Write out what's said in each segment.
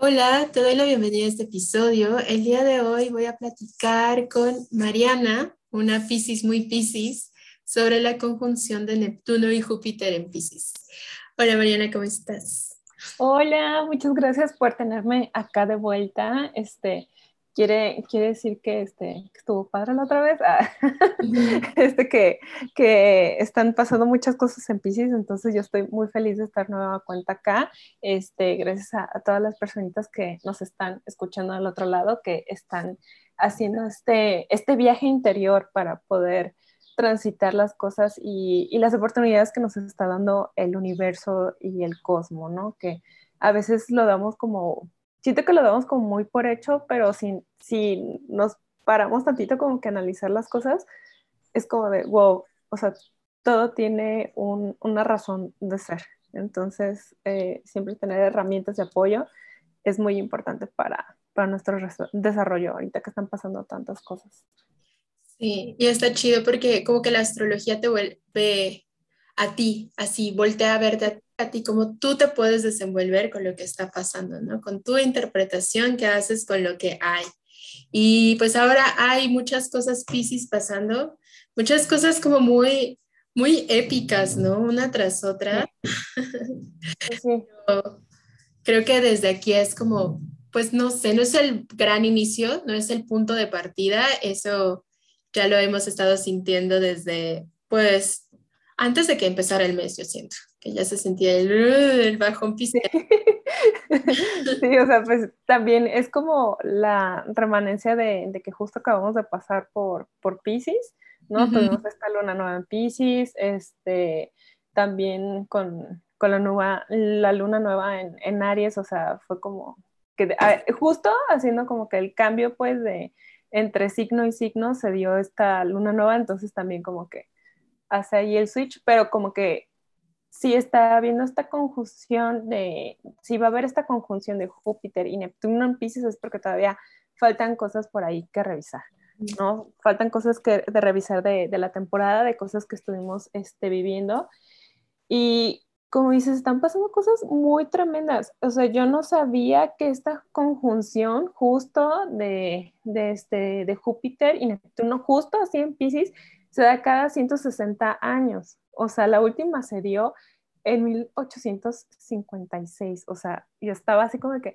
Hola, te doy la bienvenida a este episodio. El día de hoy voy a platicar con Mariana, una Piscis muy Piscis, sobre la conjunción de Neptuno y Júpiter en Piscis. Hola Mariana, ¿cómo estás? Hola, muchas gracias por tenerme acá de vuelta. Este, quiere, quiere decir que, este, estuvo padre la otra vez, ah, este, que, que están pasando muchas cosas en Pisces, entonces yo estoy muy feliz de estar nueva cuenta acá, este, gracias a, todas las personitas que nos están escuchando al otro lado, que están haciendo este, este viaje interior para poder transitar las cosas y, y, las oportunidades que nos está dando el universo y el cosmos, ¿no? Que a veces lo damos como siento que lo damos como muy por hecho, pero si, si nos paramos tantito como que analizar las cosas, es como de, wow, o sea, todo tiene una razón de ser. Entonces, eh, siempre tener herramientas de apoyo es muy importante para, para nuestro desarrollo ahorita que están pasando tantas cosas. Sí, y está chido porque como que la astrología te vuelve a ti, así, voltea a verte a, ti, como tú te puedes desenvolver con lo que está pasando, ¿no? Con tu interpretación que haces con lo que hay. Y pues ahora hay muchas cosas Pisces pasando, muchas cosas como muy, muy épicas, ¿no? Una tras otra. Sí. Creo que desde aquí es como, pues no sé, no es el gran inicio, no es el punto de partida, eso ya lo hemos estado sintiendo desde, pues, antes de que empezara el mes, yo siento que ya se sentía el, el bajón piscis. Sí, o sea, pues también es como la remanencia de, de que justo acabamos de pasar por, por Pisces, ¿no? Tuvimos esta luna nueva en Pisces, este, también con, con la, nueva, la luna nueva en, en Aries, o sea, fue como que justo haciendo como que el cambio pues de entre signo y signo se dio esta luna nueva, entonces también como que hace ahí el switch, pero como que si está habiendo esta conjunción de, si va a haber esta conjunción de Júpiter y Neptuno en Pisces es porque todavía faltan cosas por ahí que revisar, ¿no? Faltan cosas que, de revisar de, de la temporada, de cosas que estuvimos este, viviendo. Y como dices, están pasando cosas muy tremendas. O sea, yo no sabía que esta conjunción justo de, de, este, de Júpiter y Neptuno, justo así en Pisces, se da cada 160 años. O sea, la última se dio en 1856. O sea, yo estaba así como que,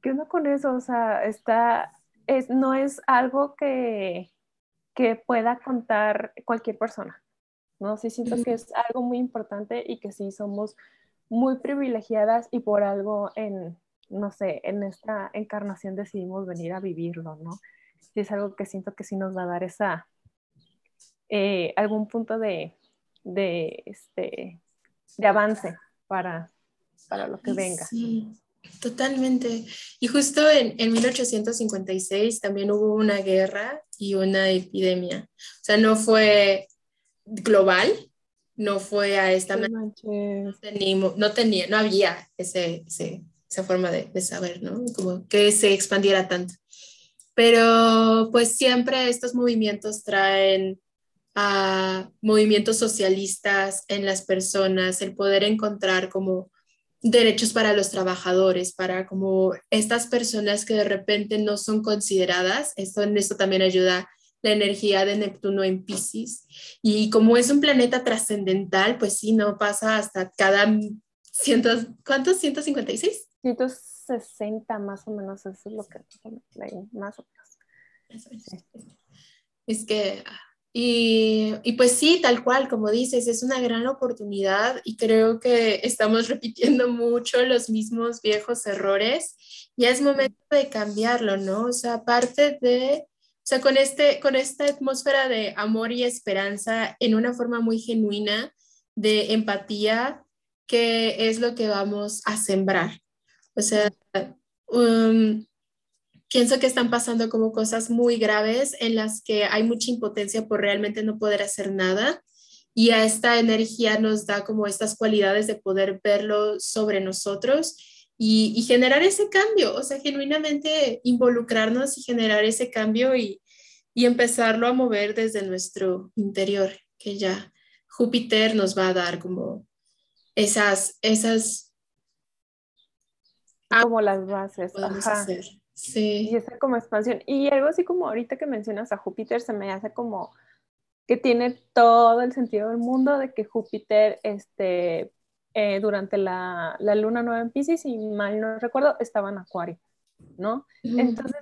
¿qué onda con eso? O sea, está, es, no es algo que, que pueda contar cualquier persona. ¿no? Sí siento que es algo muy importante y que sí somos muy privilegiadas y por algo en, no sé, en esta encarnación decidimos venir a vivirlo, ¿no? Sí es algo que siento que sí nos va a dar esa, eh, algún punto de, de, este, de avance para, para lo que venga. Sí, totalmente. Y justo en, en 1856 también hubo una guerra y una epidemia. O sea, no fue global, no fue a esta manera. No, no, tenía, no había ese, esa forma de, de, saber, ¿no? Como que se expandiera tanto. Pero pues siempre estos movimientos traen a movimientos socialistas en las personas, el poder encontrar como derechos para los trabajadores, para como estas personas que de repente no son consideradas. Esto, en esto también ayuda la energía de Neptuno en Pisces. Y como es un planeta trascendental, pues sí, no pasa hasta cada cientos, ¿cuántos? ¿156? 160 más o menos, eso es lo que más o menos. Es que y, y, pues sí, tal cual, como dices, es una gran oportunidad y creo que estamos repitiendo mucho los mismos viejos errores. Ya es momento de cambiarlo, ¿no? O sea, aparte de, o sea, con, este, con esta atmósfera de amor y esperanza en una forma muy genuina, de empatía, que es lo que vamos a sembrar. O sea, um, pienso que están pasando como cosas muy graves en las que hay mucha impotencia por realmente no poder hacer nada y a esta energía nos da como estas cualidades de poder verlo sobre nosotros y, generar ese cambio, o sea, genuinamente involucrarnos y generar ese cambio y, y empezarlo a mover desde nuestro interior, que ya Júpiter nos va a dar como esas, esas como las bases. Podemos hacer. Sí. Y esa como expansión. Y algo así como ahorita que mencionas a Júpiter, se me hace como que tiene todo el sentido del mundo de que Júpiter, este, eh, durante la, la, luna nueva en Pisces, si mal no recuerdo, estaba en Acuario, ¿no? Entonces,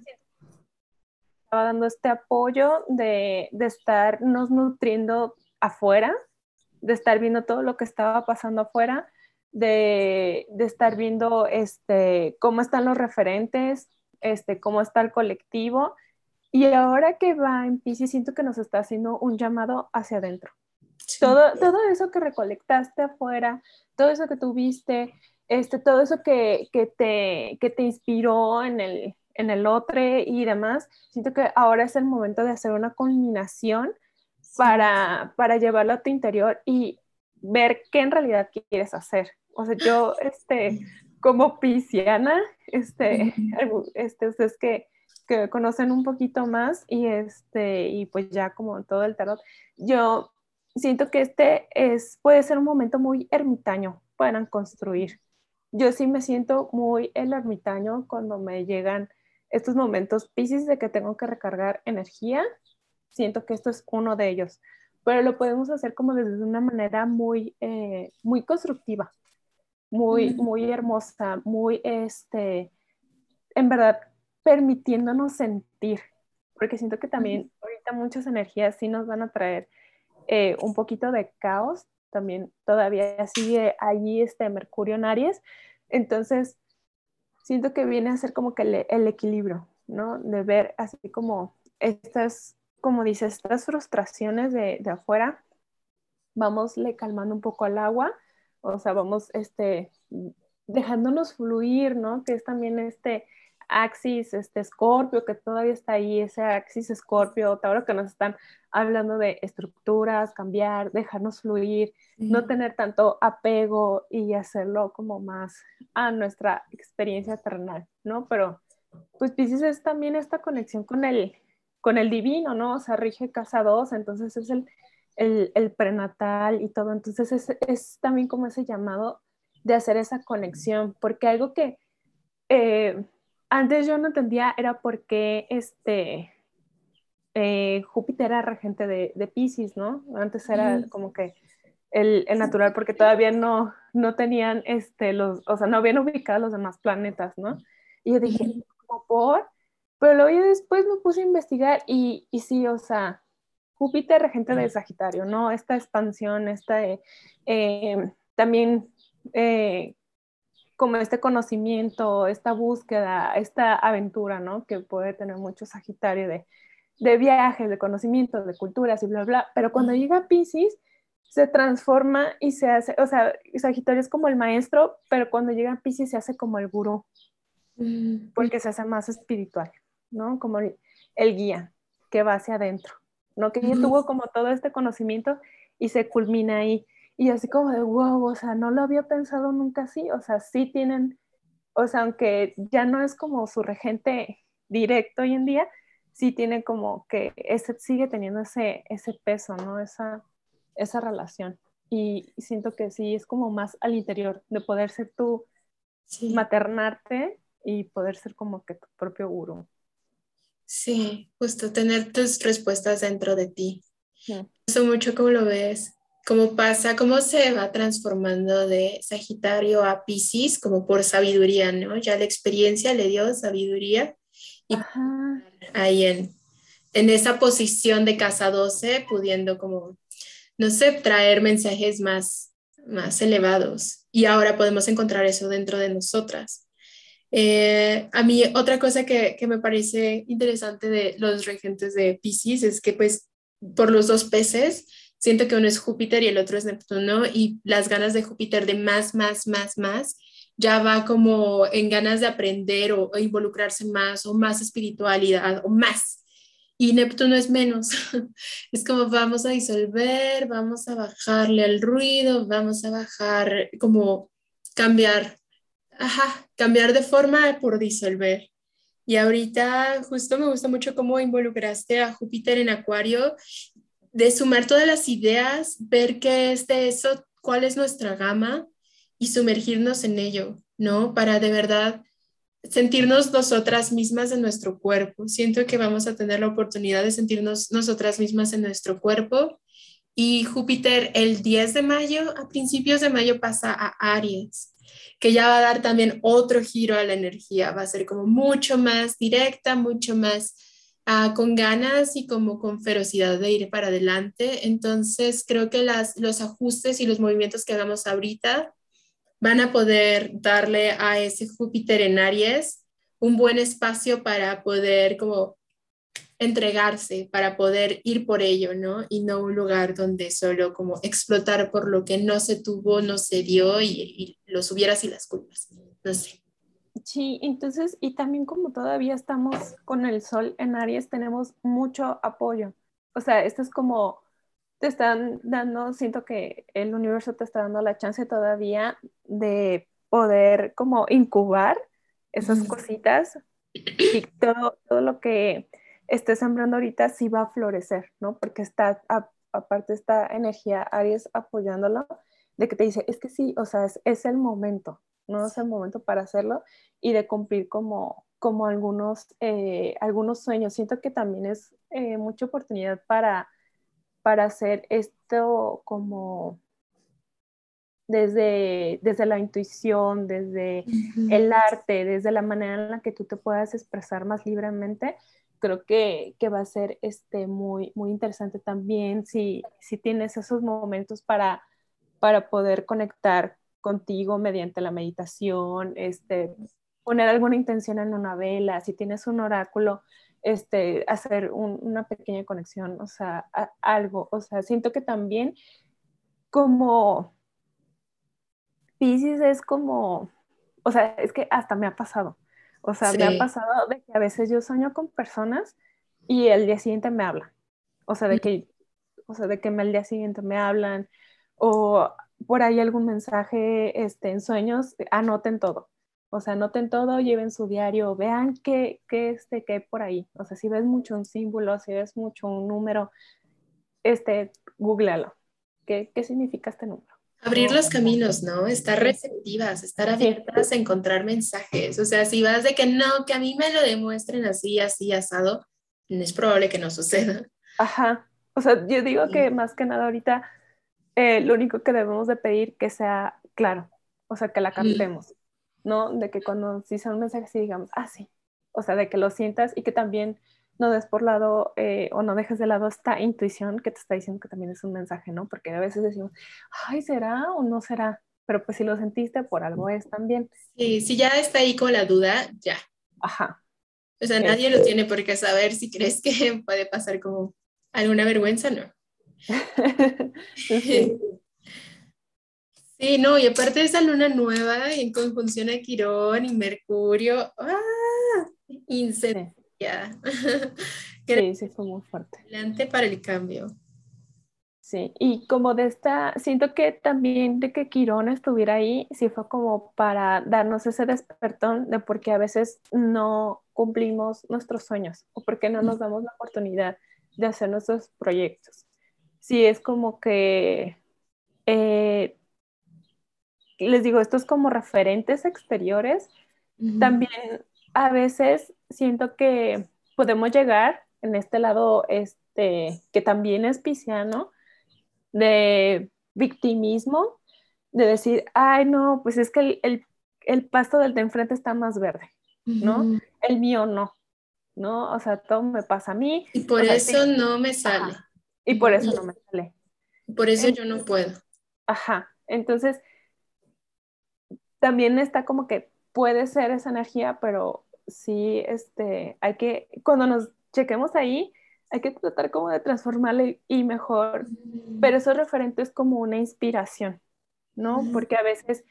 estaba dando este apoyo de, de estarnos nutriendo afuera, de estar viendo todo lo que estaba pasando afuera, de, de, estar viendo este, cómo están los referentes, este, cómo está el colectivo. Y ahora que va en Pisces, siento que nos está haciendo un llamado hacia adentro. Todo, todo eso que recolectaste afuera, todo eso que tuviste, este, todo eso que, que, te, que te inspiró en el, en el otro y demás, siento que ahora es el momento de hacer una culminación para, para llevarlo a tu interior y ver qué en realidad quieres hacer. O sea, yo, este, como pisciana, este, este, ustedes que, que conocen un poquito más y este, y pues ya como todo el tarot, yo siento que este es, puede ser un momento muy ermitaño para construir. Yo sí me siento muy el ermitaño cuando me llegan estos momentos piscis de que tengo que recargar energía. Siento que esto es uno de ellos, pero lo podemos hacer como desde una manera muy, eh, muy constructiva muy, muy hermosa, muy, este, en verdad, permitiéndonos sentir, porque siento que también ahorita muchas energías sí nos van a traer eh, un poquito de caos, también todavía sigue allí este Mercurio en Aries, entonces siento que viene a ser como que el, equilibrio, ¿no? De ver así como estas, como dices, estas frustraciones de, de afuera, le calmando un poco al agua o sea, vamos este, dejándonos fluir, ¿no? Que es también este axis, este escorpio, que todavía está ahí, ese axis escorpio, ahora que nos están hablando de estructuras, cambiar, dejarnos fluir, no tener tanto apego y hacerlo como más a nuestra experiencia terrenal, ¿no? Pero pues Pisces es también esta conexión con el, con el divino, ¿no? O sea, rige casa 2, entonces es el, el, prenatal y todo. Entonces es, también como ese llamado de hacer esa conexión, porque algo que eh, antes yo no entendía era por qué este, eh, Júpiter era regente de, de Pisces, ¿no? Antes era como que el, natural, porque todavía no, no tenían, este, los, o sea, no habían ubicado los demás planetas, ¿no? Y yo dije, ¿cómo por? Pero luego después me puse a investigar y, y sí, o sea, Júpiter, regente de Sagitario, ¿no? Esta expansión, esta, eh, eh, también eh, como este conocimiento, esta búsqueda, esta aventura, ¿no? Que puede tener mucho Sagitario de, de viajes, de conocimientos, de culturas y bla, bla. Pero cuando llega Pisces, se transforma y se hace, o sea, Sagitario es como el maestro, pero cuando llega Pisces se hace como el gurú, porque se hace más espiritual, ¿no? Como el guía que va hacia adentro. ¿No? Que ella tuvo como todo este conocimiento y se culmina ahí. Y así como de, wow, o sea, no lo había pensado nunca así, o sea, sí tienen, o sea, aunque ya no es como su regente directo hoy en día, sí tiene como que ese, sigue teniendo ese, ese peso, ¿no? Esa, esa relación. Y, siento que sí es como más al interior, de poder ser tú, maternarte y poder ser como que tu propio gurú. Sí, justo tener tus respuestas dentro de ti. Eso mucho como lo ves, cómo pasa, cómo se va transformando de Sagitario a Pisces, como por sabiduría, ¿no? Ya la experiencia le dio sabiduría y ahí en, en esa posición de casa 12, pudiendo como, no sé, traer mensajes más, más elevados. Y ahora podemos encontrar eso dentro de nosotras. Eh, a mí otra cosa que, que, me parece interesante de los regentes de Pisces es que pues por los dos peces, siento que uno es Júpiter y el otro es Neptuno y las ganas de Júpiter de más, más, más, más, ya va como en ganas de aprender o, involucrarse más o más espiritualidad o más. Y Neptuno es menos. Es como vamos a disolver, vamos a bajarle al ruido, vamos a bajar, como cambiar Ajá, cambiar de forma por disolver. Y ahorita justo me gusta mucho cómo involucraste a Júpiter en Acuario, de sumar todas las ideas, ver qué es de eso, cuál es nuestra gama y sumergirnos en ello, ¿no? Para de verdad sentirnos nosotras mismas en nuestro cuerpo. Siento que vamos a tener la oportunidad de sentirnos nosotras mismas en nuestro cuerpo. Y Júpiter el 10 de mayo, a principios de mayo, pasa a Aries, que ya va a dar también otro giro a la energía. Va a ser como mucho más directa, mucho más uh, con ganas y como con ferocidad de ir para adelante. Entonces, creo que las, los ajustes y los movimientos que hagamos ahorita van a poder darle a ese Júpiter en Aries un buen espacio para poder como entregarse, para poder ir por ello, ¿no? Y no un lugar donde solo como explotar por lo que no se tuvo, no se dio y, y los hubieras y las culpas. No sé. Sí, entonces, y también como todavía estamos con el sol en Aries, tenemos mucho apoyo. O sea, esto es como te están dando, siento que el universo te está dando la chance todavía de poder como incubar esas cositas y todo, todo lo que estés sembrando ahorita sí va a florecer, ¿no? Porque está, aparte esta energía Aries apoyándolo, de que te dice, es que sí, o sea, es, el momento, ¿no? Es el momento para hacerlo y de cumplir como, como algunos, eh, algunos sueños. Siento que también es eh, mucha oportunidad para para hacer esto como desde, desde la intuición, desde el arte, desde la manera en la que tú te puedas expresar más libremente, creo que, que va a ser este, muy, muy interesante también si, si tienes esos momentos para, para poder conectar contigo mediante la meditación, este, poner alguna intención en una vela, si tienes un oráculo, este, hacer una pequeña conexión, o sea, algo, o sea, siento que también como Pisces es como, o sea, es que hasta me ha pasado, o sea, me ha pasado de que a veces yo sueño con personas y el día siguiente me hablan, o sea, de que, o sea, de que el día siguiente me hablan, o por ahí algún mensaje este, en sueños, anoten todo. O sea, noten todo, lleven su diario, vean qué, qué, este, qué hay por ahí. O sea, si ves mucho un símbolo, si ves mucho un número, este, googlealo. ¿Qué, qué significa este número? Abrir los caminos, ¿no? Estar receptivas, estar abiertas a encontrar mensajes. O sea, si vas de que no, que a mí me lo demuestren así, así, asado, es probable que no suceda. Ajá. O sea, yo digo que más que nada ahorita eh, lo único que debemos de pedir que sea claro, o sea, que la captemos. ¿no? De que cuando si son mensajes y digamos, ah, sí, o sea, de que lo sientas y que también no des por lado eh, o no dejes de lado esta intuición que te está diciendo que también es un mensaje, ¿no? Porque a veces decimos, ay, ¿será o no será? Pero pues si lo sentiste, por algo es también. Sí, si ya está ahí con la duda, ya. Ajá. O sea, nadie lo tiene por qué saber si crees que puede pasar como alguna vergüenza, ¿no? sí. Sí, no, y aparte de esa luna nueva en conjunción a Quirón y Mercurio, ¡ah! Incendia. Sí. sí, fue muy fuerte. Adelante para el cambio. Sí, y como de esta, siento que también de que Quirón estuviera ahí, sí fue como para darnos ese despertón de por qué a veces no cumplimos nuestros sueños o por qué no nos damos la oportunidad de hacer nuestros proyectos. Sí, es como que eh, les digo, estos como referentes exteriores, también a veces siento que podemos llegar en este lado, este, que también es pisciano, de victimismo, de decir, ay, no, pues es que el, el, pasto del de enfrente está más verde, ¿no? El mío no, ¿no? O sea, todo me pasa a mí. Y por eso no me sale. Y por eso no me sale. Por eso yo no puedo. Ajá. Entonces, también está como que puede ser esa energía, pero sí, este, hay que, cuando nos chequemos ahí, hay que tratar como de transformarle y mejor, pero eso referente es como una inspiración, ¿no? Porque a veces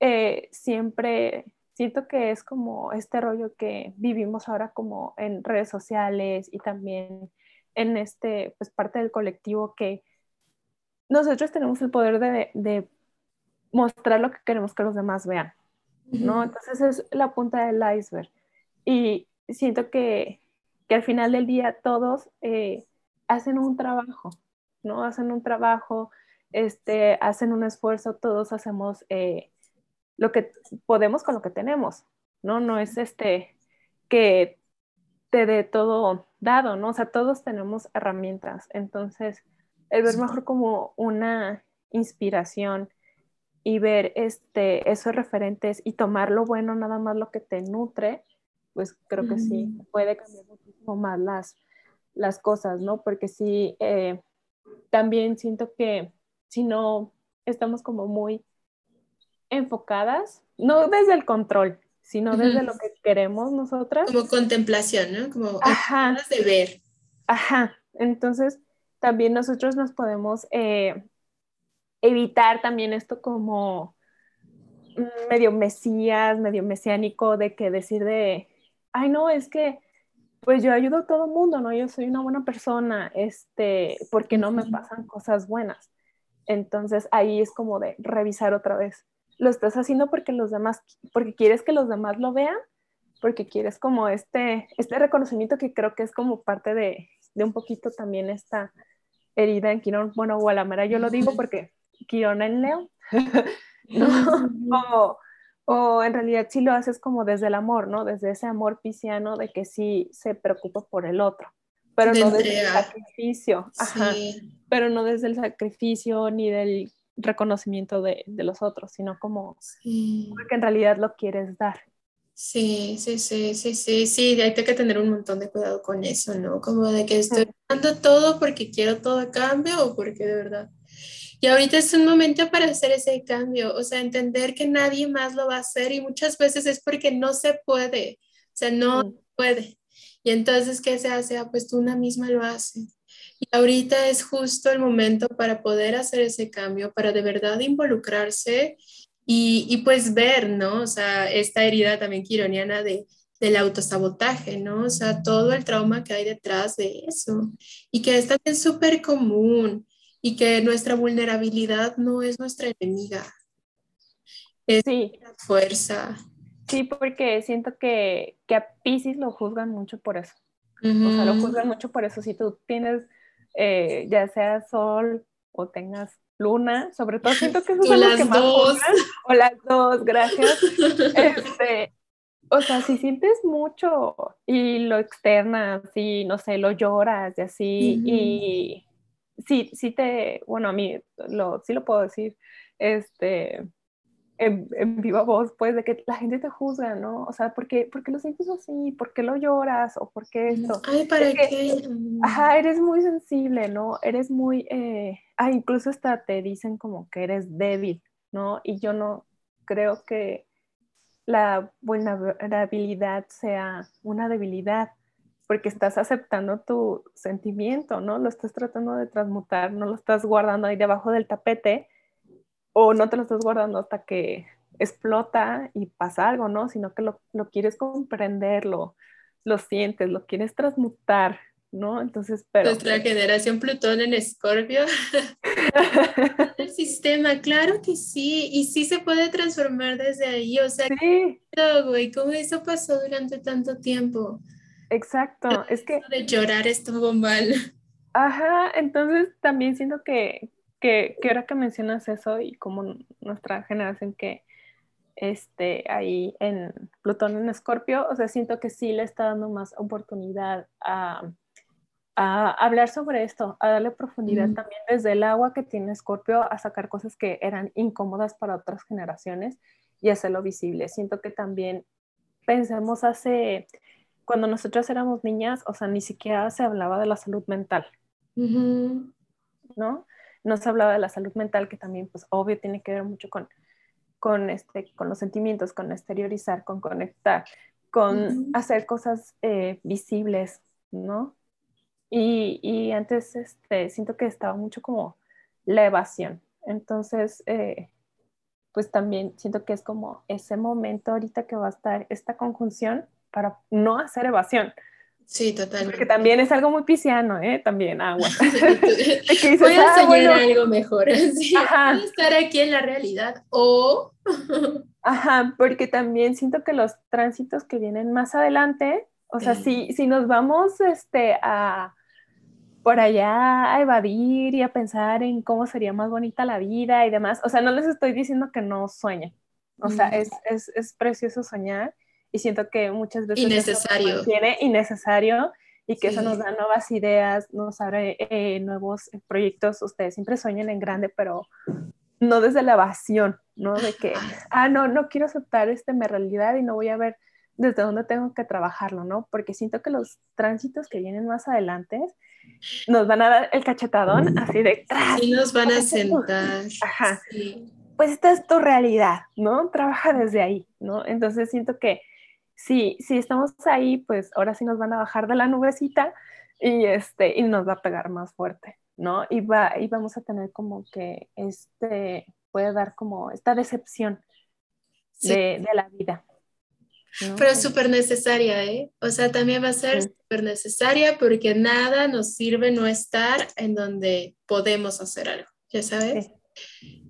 eh, siempre siento que es como este rollo que vivimos ahora como en redes sociales y también en este, pues parte del colectivo que nosotros tenemos el poder de, de mostrar lo que queremos que los demás vean, ¿no? Entonces es la punta del iceberg. Y siento que, que al final del día todos eh, hacen un trabajo, ¿no? Hacen un trabajo, este, hacen un esfuerzo, todos hacemos eh, lo que podemos con lo que tenemos, ¿no? No es este que te dé todo dado, ¿no? O sea, todos tenemos herramientas, entonces el ver mejor como una inspiración y ver este, esos referentes y tomar lo bueno, nada más lo que te nutre, pues creo que sí, puede cambiar muchísimo más las, las cosas, ¿no? Porque sí, eh, también siento que si no estamos como muy enfocadas, no desde el control, sino desde lo que queremos nosotras. Como contemplación, ¿no? Como Ajá. de ver. Ajá, entonces también nosotros nos podemos eh, evitar también esto como medio mesías, medio mesiánico, de que decir de, ay no, es que pues yo ayudo a todo el mundo, ¿no? Yo soy una buena persona, este, porque no me pasan cosas buenas. Entonces ahí es como de revisar otra vez. Lo estás haciendo porque los demás, porque quieres que los demás lo vean, porque quieres como este, este reconocimiento que creo que es como parte de, de un poquito también esta herida en Quirón, bueno, Gualamara, yo lo digo porque Quirón en Leo, o, o, en realidad sí lo haces como desde el amor, ¿no? Desde ese amor pisciano de que sí se preocupa por el otro, pero no desde el sacrificio, Ajá, pero no desde el sacrificio ni del reconocimiento de, de los otros, sino como que en realidad lo quieres dar. Sí, sí, sí, sí, sí, sí, hay que tener un montón de cuidado con eso, ¿no? Como de que estoy dando todo porque quiero todo a cambio o porque de verdad. Y ahorita es un momento para hacer ese cambio, o sea, entender que nadie más lo va a hacer y muchas veces es porque no se puede, o sea, no puede. Y entonces, ¿qué se hace? Ah, pues tú una misma lo haces. Y ahorita es justo el momento para poder hacer ese cambio, para de verdad involucrarse y, y pues ver, ¿no? O sea, esta herida también quironiana de, del autosabotaje, ¿no? O sea, todo el trauma que hay detrás de eso y que es también súper común y que nuestra vulnerabilidad no es nuestra enemiga. Es sí. fuerza. Sí, porque siento que, que a Pisces lo juzgan mucho por eso. O sea, lo juzgan mucho por eso. Si tú tienes eh, ya sea sol o tengas luna, sobre todo siento que son las que más dos. o las dos, gracias. Este, o sea, si sientes mucho y lo externas y no sé, lo lloras y así, y sí, sí te, bueno, a mí lo, sí lo puedo decir, este, en, viva voz, pues, de que la gente te juzga, ¿no? O sea, ¿por qué, ¿por qué lo sientes así? ¿Por qué lo lloras? ¿O por qué esto? Ay, ¿para qué? Ajá, eres muy sensible, ¿no? Eres muy, eh, ah, incluso hasta te dicen como que eres débil, ¿no? Y yo no creo que la vulnerabilidad sea una debilidad, porque estás aceptando tu sentimiento, ¿no? Lo estás tratando de transmutar, no lo estás guardando ahí debajo del tapete o no te lo estás guardando hasta que explota y pasa algo, ¿no? Sino que lo, lo quieres comprender, lo, sientes, lo quieres transmutar, ¿no? Entonces, pero... Nuestra generación Plutón en Escorpio. el sistema, claro que sí, y sí se puede transformar desde ahí, o sea, sí. güey, ¿cómo eso pasó durante tanto tiempo? Exacto, es que... De llorar estuvo mal. Ajá, entonces también siento que, que, que, ahora que mencionas eso y como nuestra generación que este, ahí en Plutón en Escorpio, o sea, siento que sí le está dando más oportunidad a, a hablar sobre esto, a darle profundidad también desde el agua que tiene Escorpio a sacar cosas que eran incómodas para otras generaciones y hacerlo visible. Siento que también pensemos hace, cuando nosotros éramos niñas, o sea, ni siquiera se hablaba de la salud mental, ¿no? no se hablaba de la salud mental, que también, pues, obvio, tiene que ver mucho con, con, este, con los sentimientos, con exteriorizar, con conectar, con hacer cosas eh, visibles, ¿no? Y, y, antes este, siento que estaba mucho como la evasión. Entonces, eh, pues también siento que es como ese momento ahorita que va a estar esta conjunción para no hacer evasión, Sí, totalmente. Porque también es algo muy pisciano, ¿eh? También agua. Voy a ah, soñar algo mejor. Sí, Ajá. estar aquí en la realidad. O... Ajá, porque también siento que los tránsitos que vienen más adelante, o sea, si, si nos vamos este, a por allá a evadir y a pensar en cómo sería más bonita la vida y demás, o sea, no les estoy diciendo que no sueñen, o sea, es, es, es precioso soñar y siento que muchas veces... Innecesario. Tiene innecesario y que eso nos da nuevas ideas, nos abre eh, nuevos proyectos. Ustedes siempre sueñan en grande, pero no desde la evasión, ¿no? De que, ah, no, no quiero aceptar este mi realidad y no voy a ver desde dónde tengo que trabajarlo, ¿no? Porque siento que los tránsitos que vienen más adelante nos van a dar el cachetadón así de... Sí, nos van a sentar. Ajá. Pues esta es tu realidad, ¿no? Trabaja desde ahí, ¿no? Entonces siento que si, si estamos ahí, pues ahora sí nos van a bajar de la nubecita y, este, y nos va a pegar más fuerte, ¿no? Y, va, y vamos a tener como que este, puede dar como esta decepción de, de la vida. Pero es súper necesaria, ¿eh? O sea, también va a ser súper necesaria porque nada nos sirve no estar en donde podemos hacer algo, ¿ya sabes?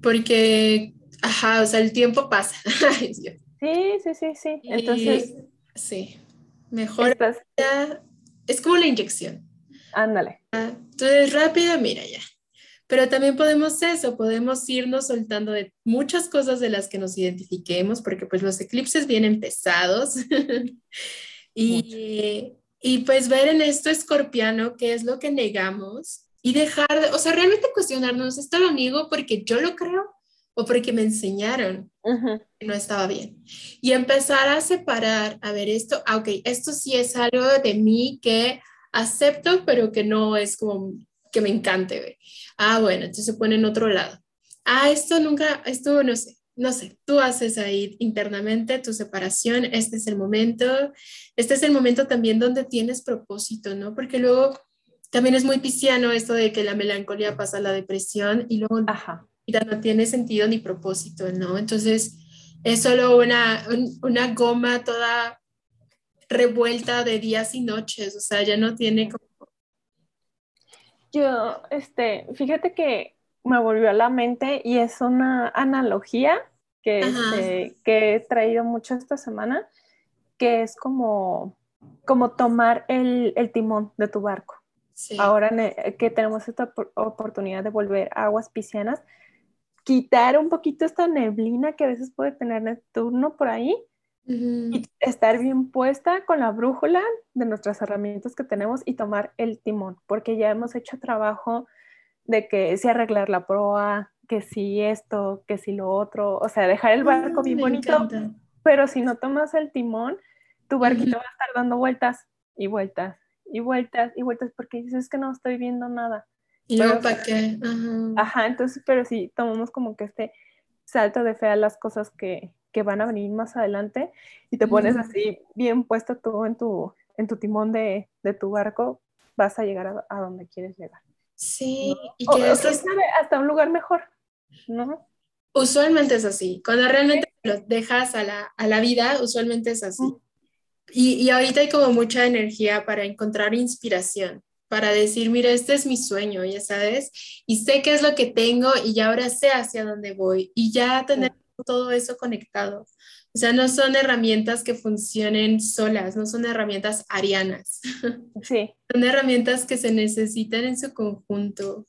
Porque, ajá, o sea, el tiempo pasa. sí, sí, sí, sí. Entonces, sí, mejor. es como la inyección. Ándale. Entonces, rápido, mira ya. Pero también podemos eso, podemos irnos soltando de muchas cosas de las que nos identifiquemos, porque pues los eclipses vienen pesados. y, y, pues ver en esto escorpiano qué es lo que negamos y dejar, de, o sea, realmente cuestionarnos, ¿esto lo niego porque yo lo creo o porque me enseñaron no estaba bien? Y empezar a separar, a ver esto, ah, ok, esto sí es algo de mí que acepto, pero que no es como que me encante. ¿ve? Ah, bueno, entonces se pone en otro lado. Ah, esto nunca, esto no sé, no sé, tú haces ahí internamente tu separación, este es el momento, este es el momento también donde tienes propósito, ¿no? Porque luego también es muy pisciano esto de que la melancolía pasa a la depresión y luego Ajá. No tiene sentido ni propósito, ¿no? Entonces es solo una, una goma toda revuelta de días y noches, o sea, ya no tiene como yo, este, fíjate que me volvió a la mente y es una analogía que, este, que he traído mucho esta semana, que es como, como tomar el, timón de tu barco. Ahora que tenemos esta oportunidad de volver a aguas piscianas, quitar un poquito esta neblina que a veces puede tener Neptuno por ahí y estar bien puesta con la brújula de nuestras herramientas que tenemos y tomar el timón, porque ya hemos hecho trabajo de que si arreglar la proa, que si esto, que si lo otro, o sea, dejar el barco bien bonito, pero si no tomas el timón, tu barquito va a estar dando vueltas y vueltas y vueltas y vueltas porque dices que no estoy viendo nada. ¿Y luego para qué? Ajá. entonces, pero si tomamos como que este salto de fe a las cosas que, que van a venir más adelante y te pones así bien puesto tú en tu, en tu timón de, de tu barco, vas a llegar a, donde quieres llegar. Sí, y que eso es... hasta un lugar mejor, ¿no? Usualmente es así. Cuando realmente lo dejas a la, a la vida, usualmente es así. Y, y, ahorita hay como mucha energía para encontrar inspiración, para decir, mira, este es mi sueño, ya sabes, y sé qué es lo que tengo y ya ahora sé hacia dónde voy y ya tener todo eso conectado. O sea, no son herramientas que funcionen solas, no son herramientas arianas. Sí. Son herramientas que se necesitan en su conjunto.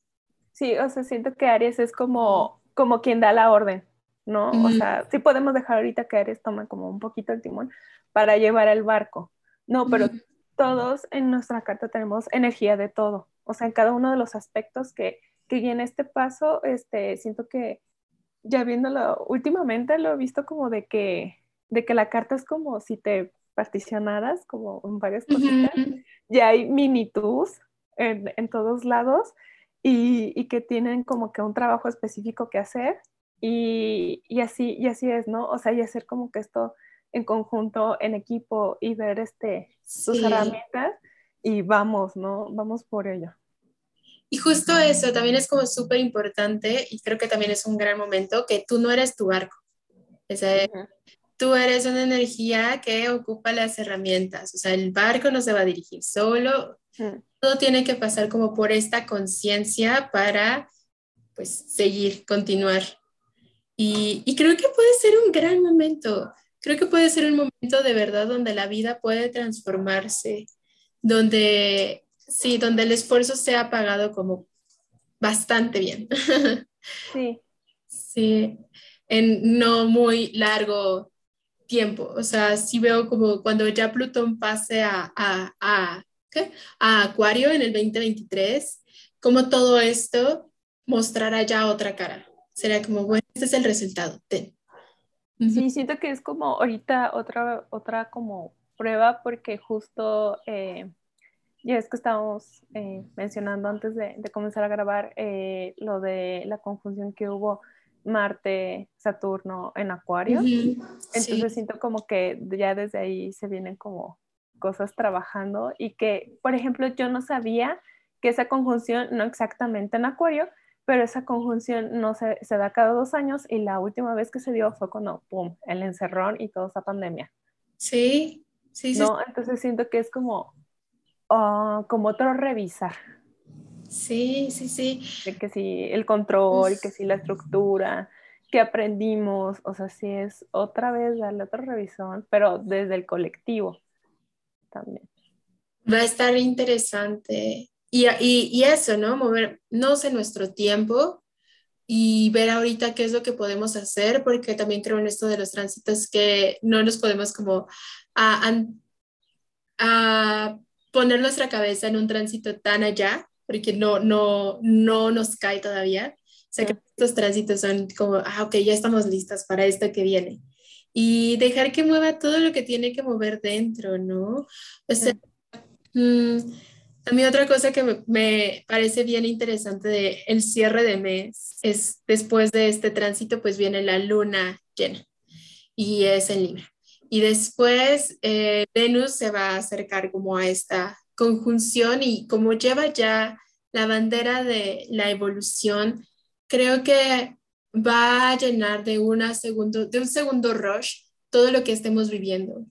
Sí, o sea, siento que Aries es como, como quien da la orden, ¿no? O sea, sí podemos dejar ahorita que Aries toma como un poquito el timón para llevar el barco. No, pero todos en nuestra carta tenemos energía de todo. O sea, en cada uno de los aspectos que, que en este paso, este, siento que ya viéndolo últimamente lo he visto como de que, de que la carta es como si te particionaras como en varias cositas. Ya hay minitus en, en todos lados y, y, que tienen como que un trabajo específico que hacer y, y, así, y así es, ¿no? O sea, y hacer como que esto en conjunto, en equipo y ver este, sus herramientas y vamos, ¿no? Vamos por ello. Y justo eso también es como súper importante y creo que también es un gran momento que tú no eres tu barco. O sea, tú eres una energía que ocupa las herramientas. O sea, el barco no se va a dirigir solo. Todo tiene que pasar como por esta conciencia para pues seguir, continuar. Y, y creo que puede ser un gran momento. Creo que puede ser un momento de verdad donde la vida puede transformarse, donde Sí, donde el esfuerzo se ha pagado como bastante bien. Sí. Sí, en no muy largo tiempo. O sea, sí veo como cuando ya Plutón pase a, a, a, a Acuario en el 2023, como todo esto mostrará ya otra cara. Será como, bueno, este es el resultado. Sí, siento que es como ahorita otra, otra como prueba porque justo eh, ya es que estábamos eh, mencionando antes de, comenzar a grabar eh, lo de la confusión que hubo Marte, Saturno en Acuario. Entonces siento como que ya desde ahí se vienen como cosas trabajando y que, por ejemplo, yo no sabía que esa conjunción, no exactamente en Acuario, pero esa conjunción no se, se, da cada dos años y la última vez que se dio fue cuando, ¡pum!, el encerrón y toda esa pandemia. Sí, sí, sí. ¿No? Entonces siento que es como, uh, como otro revisar. Sí, sí, sí. De que sí, el control, que sí, la estructura, que aprendimos, o sea, sí es otra vez darle otra revisión, pero desde el colectivo también. Va a estar interesante y, y, eso, ¿no? Movernos en nuestro tiempo y ver ahorita qué es lo que podemos hacer, porque también creo en esto de los tránsitos que no nos podemos como a, a, poner nuestra cabeza en un tránsito tan allá, porque no, no, no nos cae todavía. O sea, que estos tránsitos son como, ah, ok, ya estamos listas para esto que viene. Y dejar que mueva todo lo que tiene que mover dentro, ¿no? O sea, a mí otra cosa que me, parece bien interesante de el cierre de mes es después de este tránsito pues viene la luna llena y es en Libra. Y después eh, Venus se va a acercar como a esta conjunción y como lleva ya la bandera de la evolución, creo que va a llenar de, una segundo, de un segundo rush todo lo que estemos viviendo.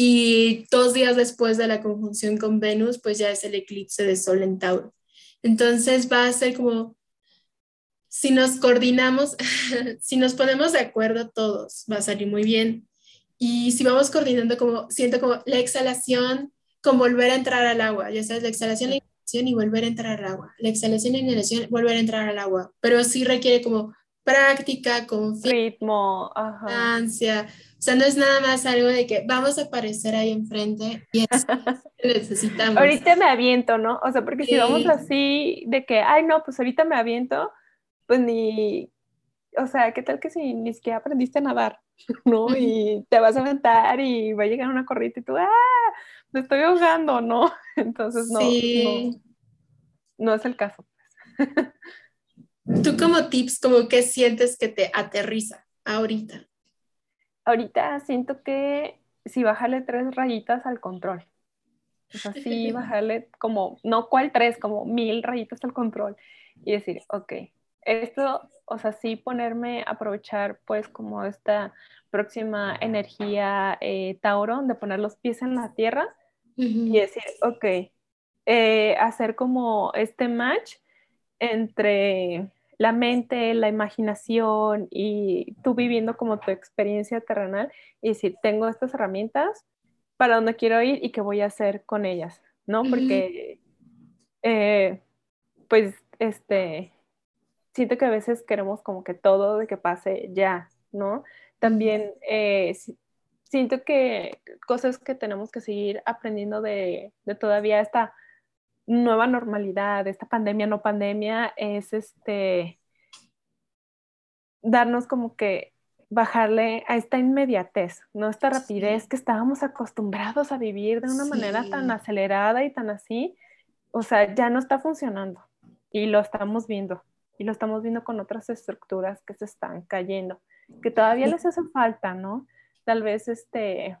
Y dos días después de la conjunción con Venus, pues ya es el eclipse de Sol en Tauro. Entonces va a ser como, si nos coordinamos, si nos ponemos de acuerdo todos, va a salir muy bien. Y si vamos coordinando como, siento como la exhalación con volver a entrar al agua, ya sabes, la exhalación, la inhalación y volver a entrar al agua. La exhalación, la inhalación, volver a entrar al agua. Pero sí requiere como práctica, con ritmo, ansia. O sea, no es nada más algo de que vamos a aparecer ahí enfrente y es que necesitamos. ahorita me aviento, ¿no? O sea, porque si vamos así de que, ay, no, pues ahorita me aviento, pues ni, o sea, ¿qué tal que si ni siquiera aprendiste a nadar, ¿no? Y te vas a aventar y va a llegar una corriente y tú, ah, me estoy ahogando, ¿no? Entonces, no, no, no es el caso. Tú como tips, como que sientes que te aterriza ahorita? Ahorita siento que si bajarle tres rayitas al control. O sea, sí bajarle como, no cual tres, como mil rayitas al control y decir, ok, esto, o sea, sí ponerme a aprovechar pues como esta próxima energía eh, Tauro, de poner los pies en la tierra y decir, ok, eh, hacer como este match entre la mente, la imaginación y tú viviendo como tu experiencia terrenal y decir, tengo estas herramientas para dónde quiero ir y qué voy a hacer con ellas, ¿no? Porque, eh, pues, este, siento que a veces queremos como que todo de que pase ya, ¿no? También eh, siento que cosas que tenemos que seguir aprendiendo de, de todavía esta nueva normalidad, esta pandemia, no pandemia, es este darnos como que bajarle a esta inmediatez, ¿no? Esta rapidez que estábamos acostumbrados a vivir de una manera tan acelerada y tan así, o sea, ya no está funcionando y lo estamos viendo y lo estamos viendo con otras estructuras que se están cayendo, que todavía les hace falta, ¿no? Tal vez este,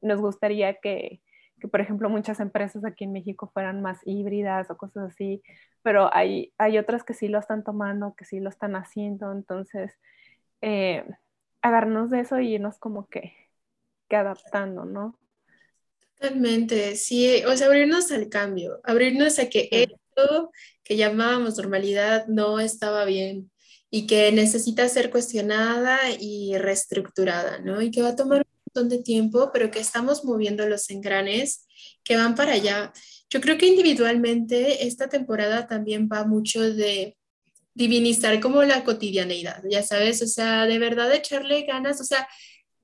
nos gustaría que, que, por ejemplo, muchas empresas aquí en México fueran más híbridas o cosas así, pero hay, hay otras que sí lo están tomando, que sí lo están haciendo, entonces, eh, agarrarnos de eso y irnos como que, que adaptando, ¿no? Totalmente, sí, o sea, abrirnos al cambio, abrirnos a que esto que llamábamos normalidad no estaba bien y que necesita ser cuestionada y reestructurada, ¿no? Y que va a tomar de tiempo, pero que estamos moviendo los engranes que van para allá. Yo creo que individualmente esta temporada también va mucho de divinizar como la cotidianeidad, ya sabes, o sea, de verdad echarle ganas, o sea,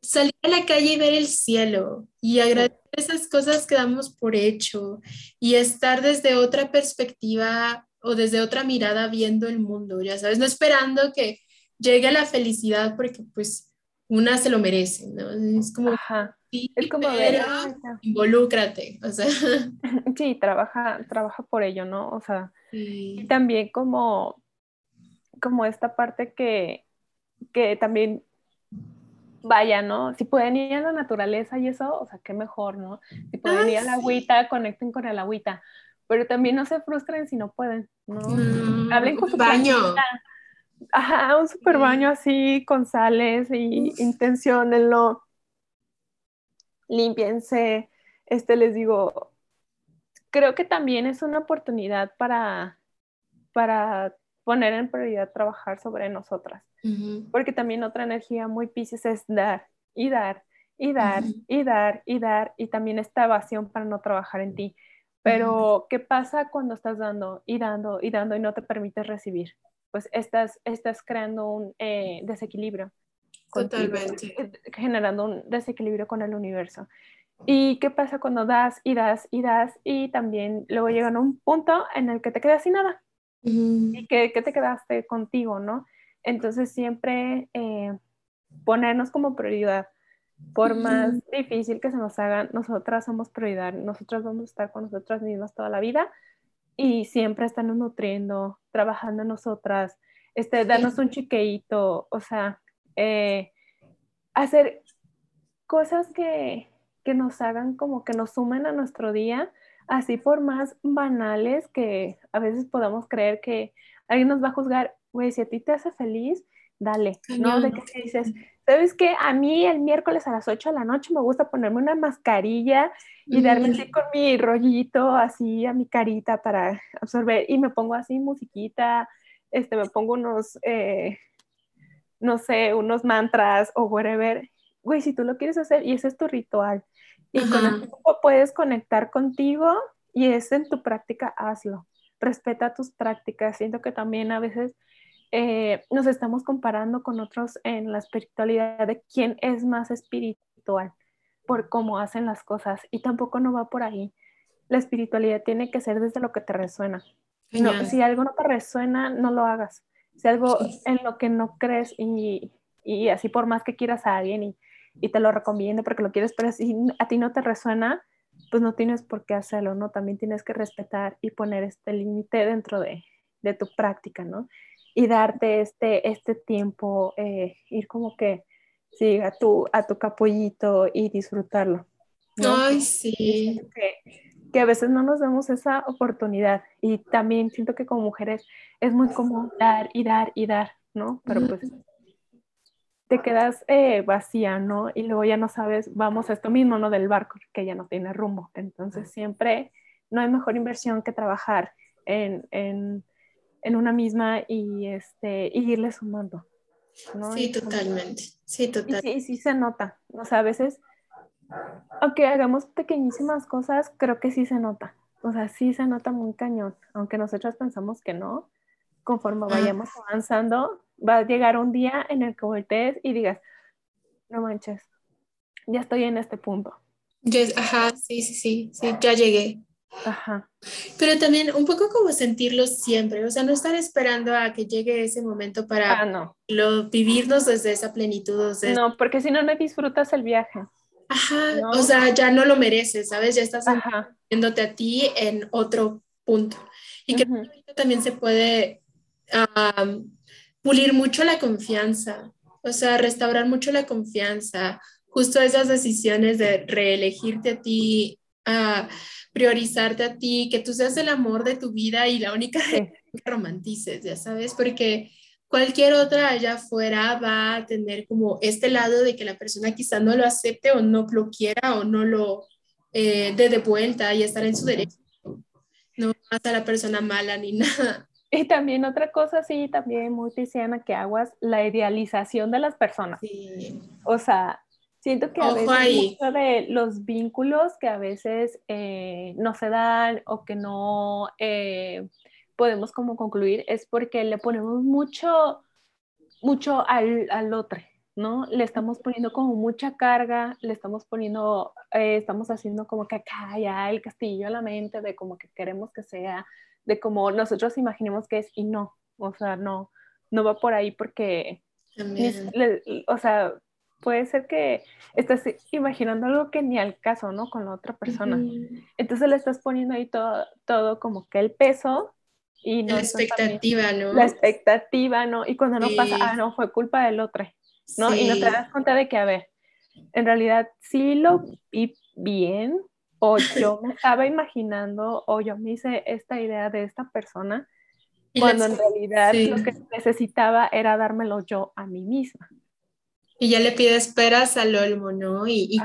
salir a la calle y ver el cielo y agradecer esas cosas que damos por hecho y estar desde otra perspectiva o desde otra mirada viendo el mundo, ya sabes, no esperando que llegue la felicidad porque pues una se lo merece, ¿no? Es como, es como ver, involúcrate, o sea. Sí, trabaja, trabaja por ello, ¿no? O sea, y también como, como esta parte que, que también vaya, ¿no? Si pueden ir a la naturaleza y eso, o sea, qué mejor, ¿no? Si pueden ir a la agüita, conecten con el agüita, pero también no se frustren si no pueden, ¿no? Mm, Hablen con su baño. Ajá, un super baño así con sales y intenciónenlo. Límpiense. Este les digo, creo que también es una oportunidad para, para poner en prioridad trabajar sobre nosotras. Porque también otra energía muy piscis es dar y dar y dar y dar y dar y también esta evasión para no trabajar en ti. Pero, ¿qué pasa cuando estás dando y dando y dando y no te permites recibir? Pues estás, estás creando un eh, desequilibrio. Totalmente. Eh, generando un desequilibrio con el universo. ¿Y qué pasa cuando das y das y das y también luego llegan a un punto en el que te quedas sin nada? y que, te quedaste contigo, ¿no? Entonces siempre eh, ponernos como prioridad, por más difícil que se nos haga, nosotras somos prioridad, nosotras vamos a estar con nosotras mismas toda la vida y siempre estarnos nutriendo, trabajando en nosotras, este, darnos un chiqueíto, o sea, eh, hacer cosas que, que nos hagan como que nos sumen a nuestro día, así por más banales que a veces podamos creer que alguien nos va a juzgar, güey, si a ti te hace feliz, dale, ¿no? De que dices, ¿sabes qué? A mí el miércoles a las 8 de la noche me gusta ponerme una mascarilla y darme así con mi rollito así a mi carita para absorber y me pongo así musiquita, este, me pongo unos, eh, no sé, unos mantras o whatever. Güey, si tú lo quieres hacer y ese es tu ritual, y con el tiempo puedes conectar contigo y es en tu práctica, hazlo. Respeta tus prácticas. Siento que también a veces eh, nos estamos comparando con otros en la espiritualidad de quién es más espiritual por cómo hacen las cosas y tampoco no va por ahí. La espiritualidad tiene que ser desde lo que te resuena. No, si algo no te resuena, no lo hagas. Si algo en lo que no crees y, y así por más que quieras a alguien y y te lo recomiendo porque lo quieres, pero si a ti no te resuena, pues no tienes por qué hacerlo, ¿no? También tienes que respetar y poner este límite dentro de, de, tu práctica, ¿no? Y darte este, este tiempo, eh, ir como que, sí, a tu, a tu capullito y disfrutarlo. Ay, sí. Que, que, a veces no nos damos esa oportunidad y también siento que como mujeres es muy común dar y dar y dar, ¿no? Pero pues te quedas eh, vacía, ¿no? Y luego ya no sabes, vamos a esto mismo, ¿no? Del barco, que ya no tiene rumbo. Entonces siempre no hay mejor inversión que trabajar en, en, en una misma y, este, y irle sumando. ¿no? Sí, totalmente. Sí, totalmente. sí, sí se nota. O sea, a veces, aunque hagamos pequeñísimas cosas, creo que sí se nota. O sea, sí se nota muy cañón. Aunque nosotros pensamos que no, conforme vayamos avanzando, va a llegar un día en el que voltees y digas, no manches, ya estoy en este punto. ajá, sí, sí, sí, sí, ya llegué. Ajá. Pero también un poco como sentirlo siempre, o sea, no estar esperando a que llegue ese momento para ah, lo, vivirnos desde esa plenitud. No, porque si no, no disfrutas el viaje. Ajá, o sea, ya no lo mereces, ¿sabes? Ya estás viéndote a ti en otro punto. Y que también se puede pulir mucho la confianza, o sea, restaurar mucho la confianza, justo esas decisiones de reelegirte a ti, a priorizarte a ti, que tú seas el amor de tu vida y la única que romantices, ya sabes, porque cualquier otra allá afuera va a tener como este lado de que la persona quizá no lo acepte o no lo quiera o no lo eh, dé de vuelta y estar en su derecho. No a la persona mala ni nada. Y también otra cosa, sí, también muy tiziana que aguas, la idealización de las personas. Sí. O sea, siento que a veces de los vínculos que a veces eh, no se dan o que no eh, podemos como concluir es porque le ponemos mucho, mucho al, al otro, ¿no? Le estamos poniendo como mucha carga, le estamos poniendo, eh, estamos haciendo como que acá ya el castillo a la mente de como que queremos que sea, de como nosotros imaginemos que es y no, o sea, no, no va por ahí porque, o sea, puede ser que estás imaginando algo que ni al caso, ¿no? Con la otra persona. Entonces le estás poniendo ahí todo, todo como que el peso y no... La expectativa, ¿no? La expectativa, ¿no? Y cuando no pasa, ah, no, fue culpa del otro. ¿no? Y no te das cuenta de que, a ver, en realidad sí lo vi bien, o yo me estaba imaginando, o yo me hice esta idea de esta persona, cuando en realidad lo que necesitaba era dármelo yo a mí misma. Y ya le pide esperas al olmo, ¿no? Y, y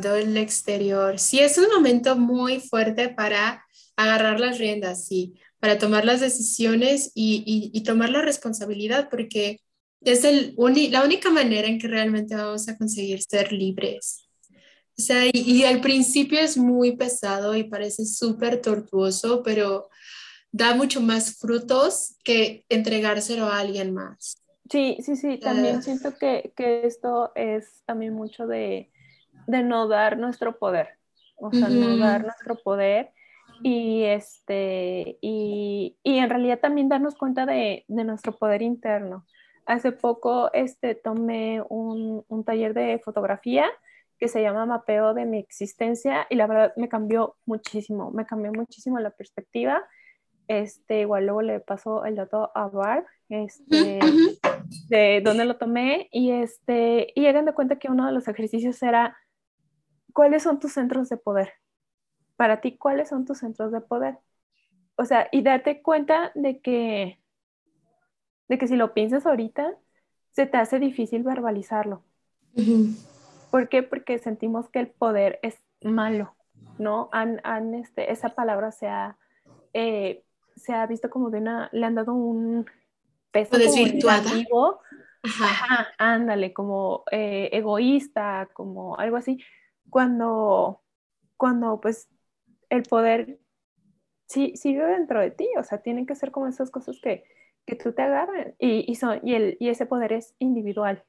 todo el exterior. Sí, es un momento muy fuerte para agarrar las riendas, sí, para tomar las decisiones y, y tomar la responsabilidad, porque es el la única manera en que realmente vamos a conseguir ser libres. O sea, y, al principio es muy pesado y parece súper tortuoso, pero da mucho más frutos que entregárselo a alguien más. Sí, sí, sí, también ah. siento que, que, esto es también mucho de, de, no dar nuestro poder, o sea, no dar nuestro poder y, este, y, y, en realidad también darnos cuenta de, de nuestro poder interno. Hace poco este, tomé un, un, taller de fotografía que se llama Mapeo de mi existencia y la verdad me cambió muchísimo, me cambió muchísimo la perspectiva. Este, igual luego le pasó el dato a Bar, este, de dónde lo tomé y, este, y llegan de cuenta que uno de los ejercicios era, ¿cuáles son tus centros de poder? Para ti, ¿cuáles son tus centros de poder? O sea, y date cuenta de que de que si lo piensas ahorita, se te hace difícil verbalizarlo. ¿Por qué? Porque sentimos que el poder es malo, ¿no? Han, han este, esa palabra se ha, eh, se ha visto como de una, le han dado un peso negativo. Ajá. ándale, como eh, egoísta, como algo así, cuando, cuando pues el poder sí, sí vive dentro de ti, o sea, tienen que ser como esas cosas que, que tú te agarres y, y, son, y, el, y ese poder es individual.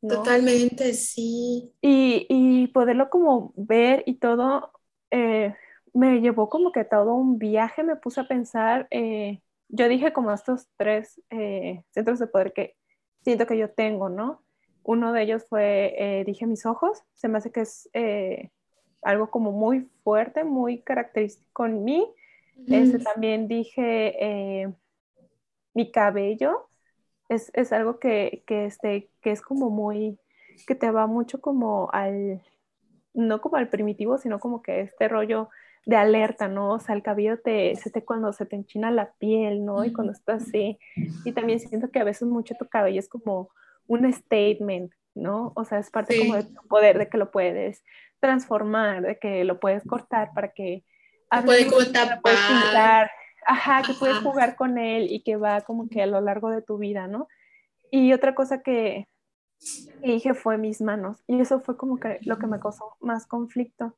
Totalmente, sí. Y, y, poderlo como ver y todo, eh, me llevó como que todo un viaje, me puse a pensar, eh, yo dije como estos tres eh, centros de poder que siento que yo tengo, ¿no? Uno de ellos fue, dije mis ojos, se me hace que es algo como muy fuerte, muy característico en mí. Ese también dije mi cabello es, es algo que, que, este, que es como muy, que te va mucho como al, no como al primitivo, sino como que este rollo de alerta, ¿no? O sea, el cabello te, se te, cuando se te enchina la piel, ¿no? Y cuando estás así. Y también siento que a veces mucho tu cabello es como un statement, ¿no? O sea, es parte como de tu poder, de que lo puedes transformar, de que lo puedes cortar para que... Puede como tapar ajá, que puedes jugar con él y que va como que a lo largo de tu vida, ¿no? Y otra cosa que, dije fue mis manos. Y eso fue como que lo que me causó más conflicto,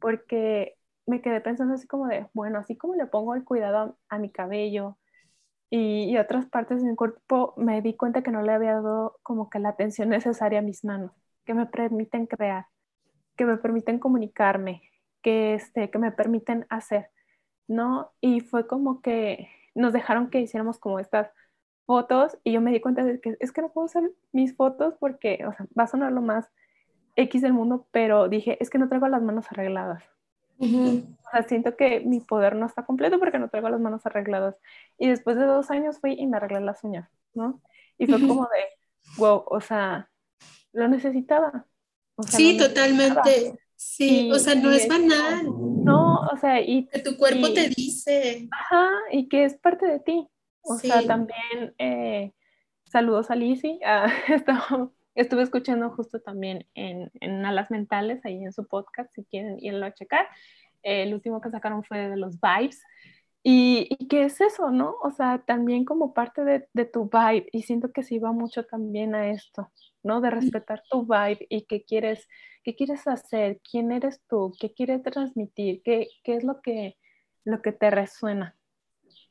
porque me quedé pensando así como de, bueno, así como le pongo el cuidado a, mi cabello y, y, otras partes de mi cuerpo, me di cuenta que no le había dado como que la atención necesaria a mis manos, que me permiten crear, que me permiten comunicarme, que, este, que me permiten hacer. ¿no? Y fue como que nos dejaron que hiciéramos como estas fotos y yo me di cuenta de que es que no puedo hacer mis fotos porque, o sea, va a sonar lo más X del mundo, pero dije, es que no traigo las manos arregladas. O sea, siento que mi poder no está completo porque no traigo las manos arregladas. Y después de dos años fui y me arreglé las uñas, ¿no? Y fue como de, wow, o sea, lo necesitaba. sí, totalmente. Sí, o sea, no es banal. No, o sea, y... Que tu cuerpo te dice. Ajá, y que es parte de ti. O sea, también eh, saludos a Lizzie. Ah, estuve escuchando justo también en, en Alas Mentales, ahí en su podcast, si quieren irlo a checar. el último que sacaron fue de los vibes. Y, y, qué es eso, ¿no? O sea, también como parte de, de, tu vibe. Y siento que sí va mucho también a esto, ¿no? De respetar tu vibe y qué quieres qué quieres hacer, quién eres tú, qué quieres transmitir, qué, qué es lo que, lo que te resuena.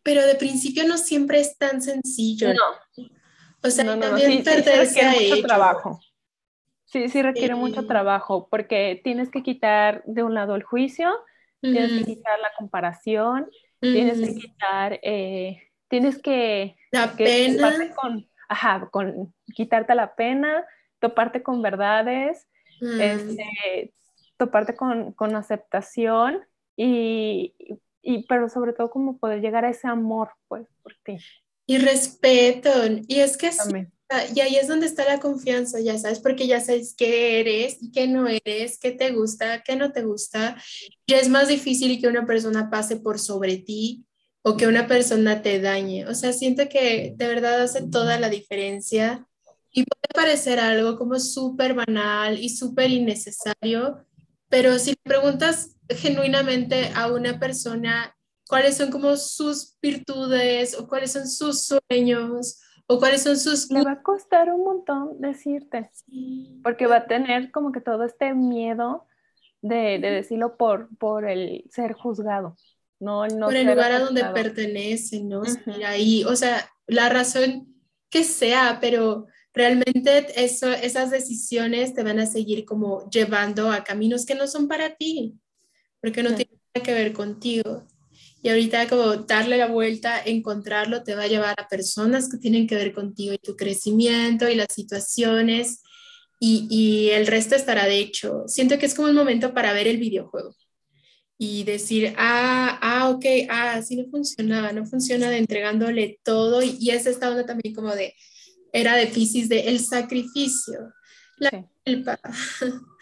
Pero de principio no siempre es tan sencillo. No. O sea, también perderse mucho trabajo. Sí, sí requiere mucho trabajo porque tienes que quitar de un lado el juicio, tienes que quitar la comparación, tienes que quitar, eh, tienes que... La pena. Con, ajá, con quitarte la pena, toparte con verdades, mm. este, toparte con, con aceptación y, y, pero sobre todo como poder llegar a ese amor, pues, por ti. Y respeto, y es que y ahí es donde está la confianza, ya sabes, porque ya sabes qué eres y qué no eres, qué te gusta, qué no te gusta. Y es más difícil que una persona pase por sobre ti o que una persona te dañe. O sea, siento que de verdad hace toda la diferencia y puede parecer algo como súper banal y súper innecesario, pero si preguntas genuinamente a una persona cuáles son como sus virtudes o cuáles son sus sueños o cuáles son sus... Le va a costar un montón decirte, porque va a tener como que todo este miedo de, decirlo por, por el ser juzgado. No, no por el lugar a donde pertenece, ¿no? ahí, o sea, la razón que sea, pero realmente eso, esas decisiones te van a seguir como llevando a caminos que no son para ti, porque no tienen nada que ver contigo. Y ahorita como darle la vuelta, encontrarlo, te va a llevar a personas que tienen que ver contigo y tu crecimiento y las situaciones y, y el resto estará de hecho. Siento que es como un momento para ver el videojuego y decir, ah, ah, ok, ah, así no funcionaba, no funciona de entregándole todo y, y es esta onda también como de, era de Pisces de el sacrificio, la culpa.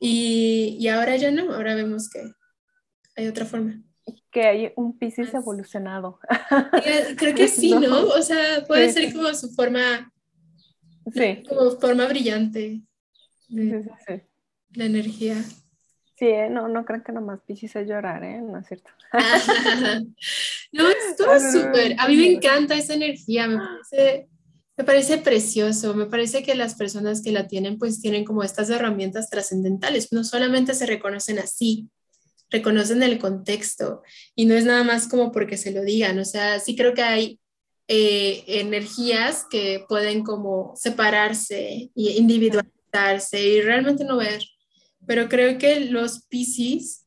y, y, ahora ya no, ahora vemos que hay otra forma. Que hay un Pisces evolucionado. Creo que sí, ¿no? O sea, puede ser como su forma, sí. como forma brillante de, sí, sí, la energía. Sí, ¿eh? no, no creo que nomás Pisces es llorar, ¿eh? No es cierto. no, estuvo súper. A mí me encanta esa energía, me parece me parece precioso, me parece que las personas que la tienen pues tienen como estas herramientas trascendentales, no solamente se reconocen así, reconocen el contexto y no es nada más como porque se lo digan, o sea, sí creo que hay eh, energías que pueden como separarse e individualizarse y realmente no ver, pero creo que los Pisces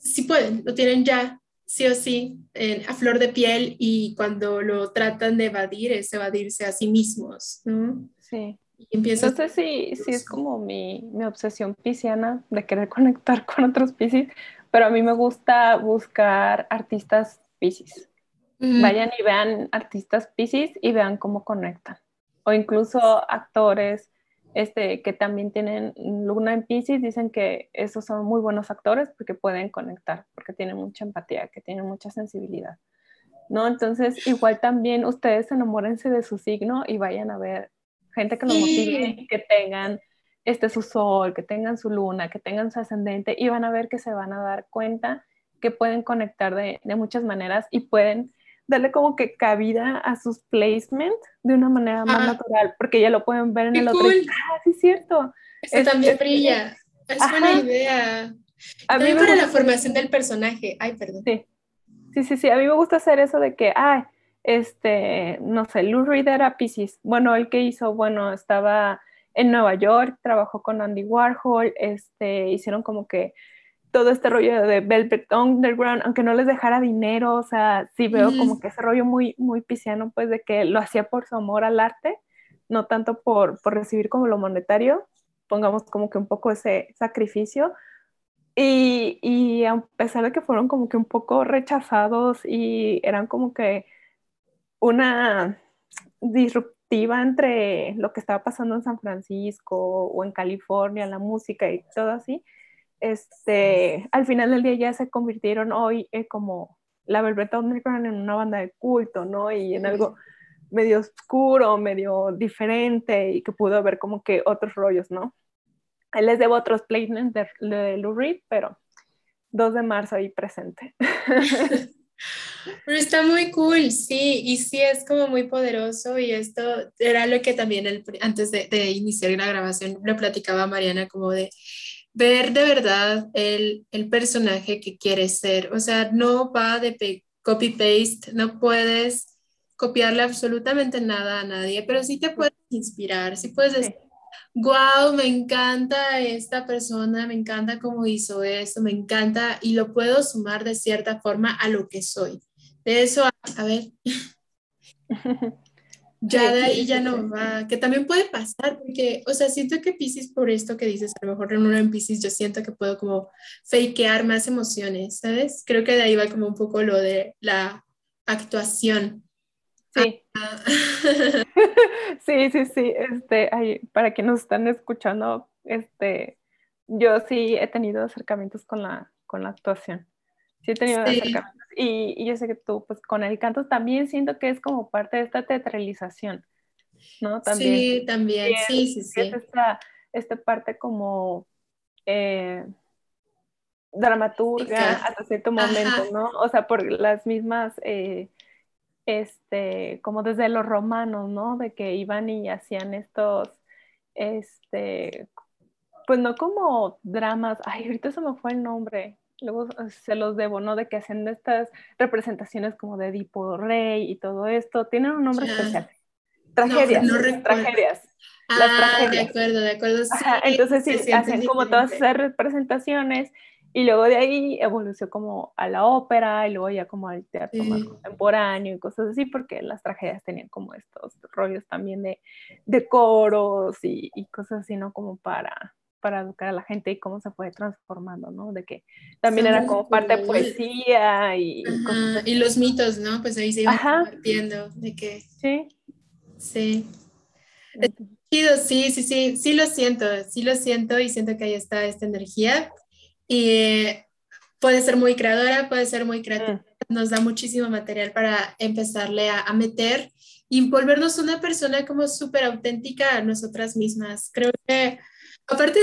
sí pueden, lo tienen ya, sí o sí a flor de piel y cuando lo tratan de evadir es evadirse a sí mismos, ¿no? Sí. Y empieza no sé si, si es como mi, mi, obsesión pisciana de querer conectar con otros piscis, pero a mí me gusta buscar artistas piscis. Vayan y vean artistas piscis y vean cómo conectan. O incluso actores este, que también tienen luna en Pisces, dicen que esos son muy buenos actores porque pueden conectar, porque tienen mucha empatía, que tienen mucha sensibilidad. ¿No? Entonces, igual también ustedes enamórense de su signo y vayan a ver gente que los motive, que tengan este su sol, que tengan su luna, que tengan su ascendente y van a ver que se van a dar cuenta que pueden conectar de, de muchas maneras y pueden darle como que cabida a sus placements de una manera más natural, porque ya lo pueden ver en el otro. Ah, sí, es cierto. Esto también brilla. Es buena idea. A mí para la formación del personaje. Ay, perdón. Sí. sí, sí, sí. A mí me gusta hacer eso de que, ay, este, no sé, Lou Reed era Pisces. Bueno, el que hizo, bueno, estaba en Nueva York, trabajó con Andy Warhol, este, hicieron como que todo este rollo de Velvet Underground, aunque no les dejara dinero, o sea, sí veo como que ese rollo muy, muy pisciano, pues de que lo hacía por su amor al arte, no tanto por, por recibir como lo monetario, pongamos como que un poco ese sacrificio. Y, y a pesar de que fueron como que un poco rechazados y eran como que una disruptiva entre lo que estaba pasando en San Francisco o en California, la música y todo así, este, al final del día ya se convirtieron hoy eh, como la Velvet Underground en una banda de culto, ¿no? Y en algo medio oscuro, medio diferente y que pudo haber como que otros rollos, ¿no? Les debo otros placements de, de Lou Reed, pero 2 de marzo ahí presente. Pero está muy cool, sí, y sí es como muy poderoso y esto era lo que también el, antes de, de iniciar la grabación lo platicaba Mariana como de ver de verdad el, el personaje que quieres ser. O sea, no va de copy-paste, no puedes copiarle absolutamente nada a nadie, pero sí te puedes inspirar, sí puedes decir, wow, me encanta esta persona, me encanta cómo hizo esto, me encanta y lo puedo sumar de cierta forma a lo que soy. De eso, a, ver, ya de ahí ya no va, que también puede pasar, porque, o sea, siento que Pisces, por esto que dices, a lo mejor en uno en Pisces, yo siento que puedo como fakear más emociones, ¿sabes? Creo que de ahí va como un poco lo de la actuación. Sí. Ah. sí, sí, sí. Este, para quienes nos están escuchando, este, yo sí he tenido acercamientos con la, con la actuación. Sí he tenido acercamientos. Y, y, yo sé que tú, pues con el canto también siento que es como parte de esta teatralización, ¿no? También. Sí, también, sí, sí, sí. Es esta, esta parte como eh, dramaturga hasta cierto momento, ¿no? O sea, por las mismas... Eh, este, como desde los romanos, ¿no? De que iban y hacían estos, este, pues no como dramas, ay, ahorita se me fue el nombre, luego se los debo, ¿no? De que hacen estas representaciones como de Edipo Rey y todo esto, tienen un nombre especial. Tragedias, tragedias. Ah, de acuerdo, de acuerdo. entonces sí, hacen como todas esas representaciones y luego de ahí evolucionó como a la ópera y luego ya como al teatro más contemporáneo y cosas así, porque las tragedias tenían como estos rollos también de, de coros y, y, cosas así, ¿no? Como para, para educar a la gente y cómo se fue transformando, ¿no? De que también era como parte de poesía y, y los mitos, ¿no? Pues ahí se iban compartiendo de que... Sí. Sí. Sí, sí, sí, sí lo siento, sí lo siento y siento que ahí está esta energía y puede ser muy creadora, puede ser muy creativa, mm. nos da muchísimo material para empezarle a, meter y volvernos una persona como súper auténtica a nosotras mismas. Creo que, aparte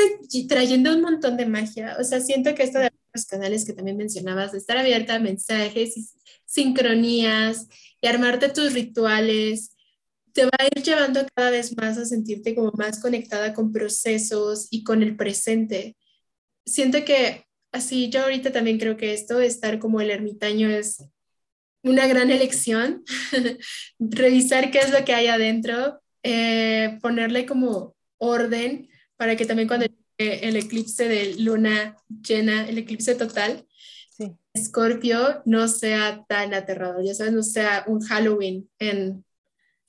trayendo un montón de magia, o sea, siento que esto de los canales que también mencionabas, de estar abierta a mensajes y sincronías y armarte tus rituales, te va a ir llevando cada vez más a sentirte como más conectada con procesos y con el presente. Siento que así yo ahorita también creo que esto, estar como el ermitaño es una gran elección, revisar qué es lo que hay adentro, eh, ponerle como orden para que también cuando el eclipse de luna llena, el eclipse total, sí. Escorpio no sea tan aterrador, ya sabes, no sea un Halloween en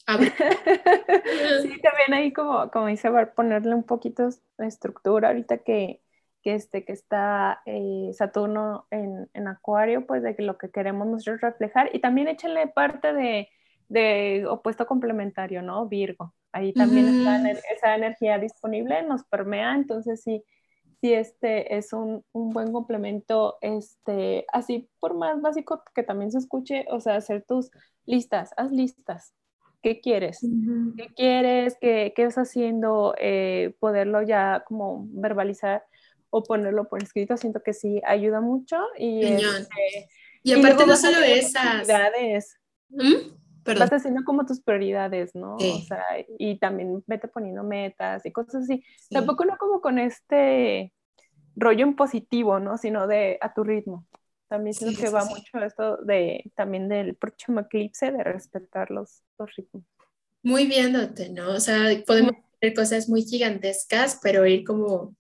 abril. sí, también ahí como, como dice, ponerle un poquito de estructura ahorita que que, este, que está eh, Saturno en, en, Acuario, pues de lo que queremos nosotros reflejar. Y también échenle parte de, de opuesto complementario, ¿no? Virgo. Ahí también está esa energía disponible, nos permea, entonces sí, sí este es un, un, buen complemento, este, así por más básico que también se escuche, o sea, hacer tus listas, haz listas, ¿qué quieres? ¿Qué quieres? ¿Qué, qué estás haciendo? Eh, poderlo ya como verbalizar o ponerlo por escrito, siento que sí ayuda mucho. Y, este, y aparte no solo esas. ¿Mm? Vas haciendo como tus prioridades, ¿no? O sea, y también vete poniendo metas y cosas así. Tampoco no como con este rollo en positivo, ¿no? Sino de a tu ritmo. También siento que va mucho esto de también del próximo eclipse, de respetar los, los ritmos. Muy viéndote, ¿no? O sea, podemos hacer cosas muy gigantescas, pero ir como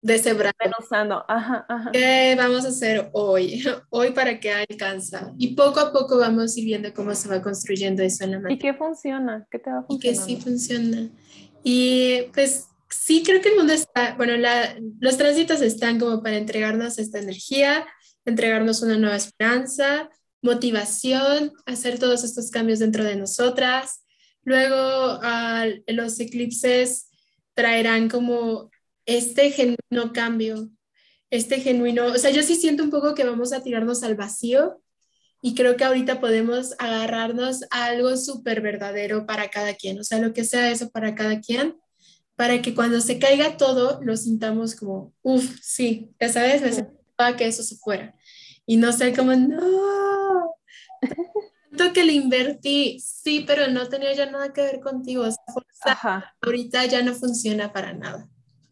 deshebrando. Ajá, ajá. ¿Qué vamos a hacer hoy? Hoy para qué alcanza. Y poco a poco vamos a ir viendo cómo se va construyendo eso en la mente. ¿Y qué funciona? ¿Qué te va Y que sí funciona. Y pues sí creo que el mundo está, bueno, la, los tránsitos están como para entregarnos esta energía, entregarnos una nueva esperanza, motivación, hacer todos estos cambios dentro de nosotras. Luego los eclipses traerán como este genuino cambio, este genuino, o sea, yo sí siento un poco que vamos a tirarnos al vacío y creo que ahorita podemos agarrarnos a algo súper verdadero para cada quien, o sea, lo que sea eso para cada quien, para que cuando se caiga todo lo sintamos como, uff, sí, ya sabes, me sentaba que eso se fuera y no sé como, no, tanto que le invertí, sí, pero no tenía ya nada que ver contigo, o sea, ahorita ya no funciona para nada.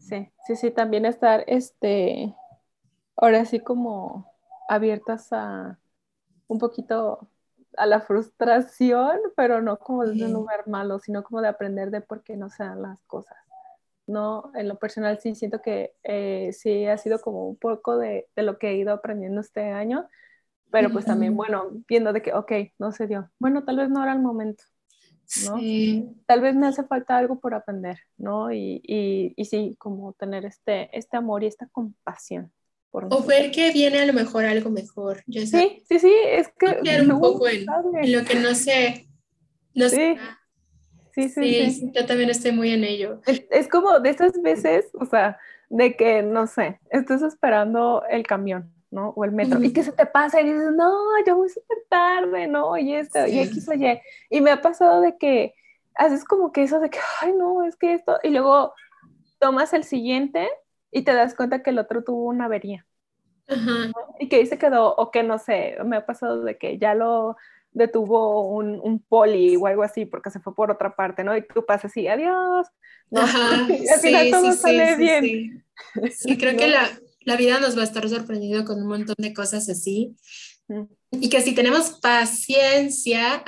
Sí, sí, sí, también estar, este, ahora sí como abiertas a un poquito a la frustración, pero no como desde un lugar malo, sino como de aprender de por qué no se dan las cosas. ¿no? En lo personal sí siento que eh, sí ha sido como un poco de, de, lo que he ido aprendiendo este año, pero pues también, bueno, viendo de que, ok, no se dio. Bueno, tal vez no era el momento, ¿no? Sí. Tal vez me hace falta algo por aprender, ¿no? Y, y, y sí, como tener este, este amor y esta compasión. Por o ver que viene a lo mejor algo mejor. sí, sí, sí, es que... un poco en, en, lo que no sé. No sé. Sí, sí, sí, yo también estoy muy en ello. Es, como de esas veces, o sea, de que, no sé, estás esperando el camión, ¿no? O el metro, y que se te pasa y dices, no, yo voy súper tarde, ¿no? Y esto, y X o Y. Y me ha pasado de que haces como que eso de que, ay, no, es que esto, y luego tomas el siguiente y te das cuenta que el otro tuvo una avería. Y que ahí se quedó, o que no sé, me ha pasado de que ya lo detuvo un, un, poli o algo así porque se fue por otra parte, ¿no? Y tú pasas así, adiós. ¿no? Ajá, y al final todo sale bien. Sí, creo que la, la, vida nos va a estar sorprendido con un montón de cosas así. Y que si tenemos paciencia,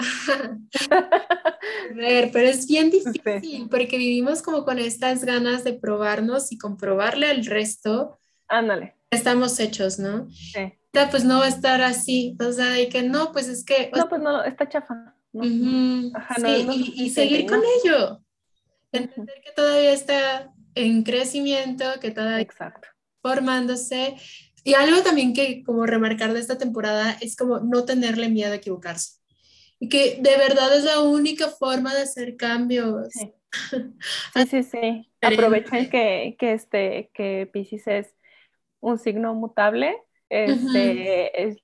a ver, pero es bien difícil porque vivimos como con estas ganas de probarnos y comprobarle al resto. Ándale. Estamos hechos, ¿no? Sí pues no va a estar así, o sea, y que no, pues es que... No, pues no, está chafa. sí, y, seguir con ello. Entender que todavía está en crecimiento, que todavía está formándose. Y algo también que como remarcar de esta temporada es como no tenerle miedo a equivocarse. Y que de verdad es la única forma de hacer cambios. Sí, sí, sí. Aprovechen que, que, este, que Pisces es un signo mutable este, es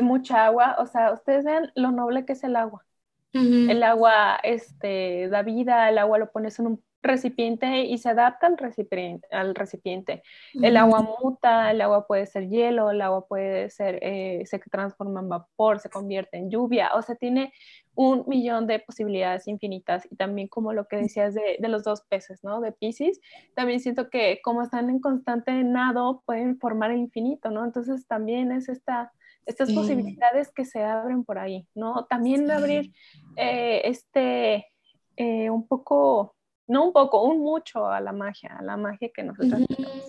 mucha agua, o sea, ustedes ven lo noble que es el agua. El agua este, da vida, el agua lo pones en un recipiente y se adapta al recipiente. Al recipiente. El agua muta, el agua puede ser hielo, el agua puede ser, eh, se transforma en vapor, se convierte en lluvia, o sea, tiene un millón de posibilidades infinitas y también como lo que decías de, de los dos peces, ¿no? De Pisces, también siento que como están en constante nado pueden formar el infinito, ¿no? Entonces también es esta, estas posibilidades que se abren por ahí, ¿no? También abrir eh, este, eh, un poco, no un poco, un mucho a la magia, a la magia que nosotros tenemos.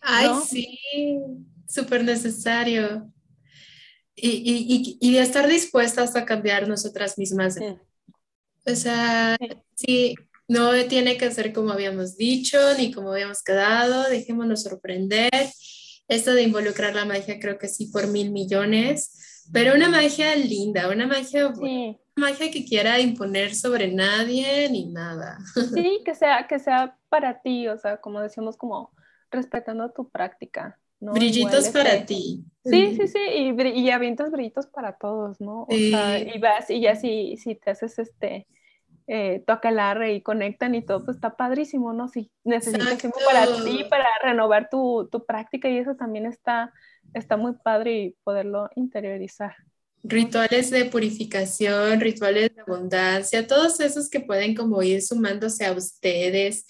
Ay, sí, súper necesario y, y, y, de estar dispuestas a cambiar nosotras mismas. O sea, sí. no tiene que ser como habíamos dicho ni como habíamos quedado, dejémonos sorprender. Esto de involucrar la magia creo que sí por mil millones, pero una magia linda, una magia, una magia que quiera imponer sobre nadie ni nada. Sí, que sea, que sea para ti, o sea, como decíamos, como respetando tu práctica. Brillitos para ti. Sí, sí, sí, y, y avientas brillitos para todos, ¿no? O sea, y vas, y ya si, si te haces este, eh, toca el arre y conectan y todo, pues está padrísimo, ¿no? Si necesitas tiempo para ti, para renovar tu, tu, práctica y eso también está, está muy padre y poderlo interiorizar. Rituales de purificación, rituales de abundancia, todos esos que pueden como ir sumándose a ustedes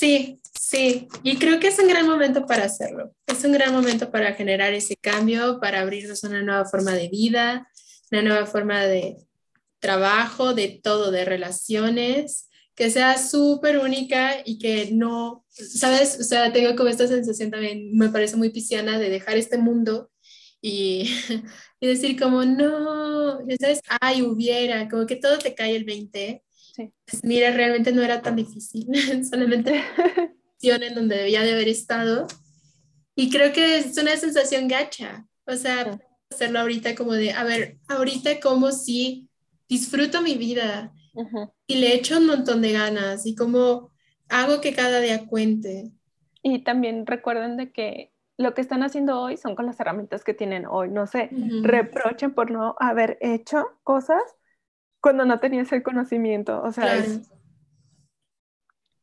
Sí, sí, y creo que es un gran momento para hacerlo. Es un gran momento para generar ese cambio, para abrirnos a una nueva forma de vida, una nueva forma de trabajo, de todo, de relaciones, que sea súper única y que no, ¿sabes? O sea, tengo como esta sensación también, me parece muy pisciana, de dejar este mundo y, y decir como, no, ya sabes, ay, hubiera, como que todo te cae el 20 pues mira, realmente no era tan difícil, solamente en donde debía de haber estado. Y creo que es una sensación gacha, o sea, hacerlo ahorita como de, a ver, ahorita como si disfruto mi vida y le echo un montón de ganas y como hago que cada día cuente. Y también recuerden de que lo que están haciendo hoy son con las herramientas que tienen hoy. No se reprochen por no haber hecho cosas cuando no tenías el conocimiento, o sea,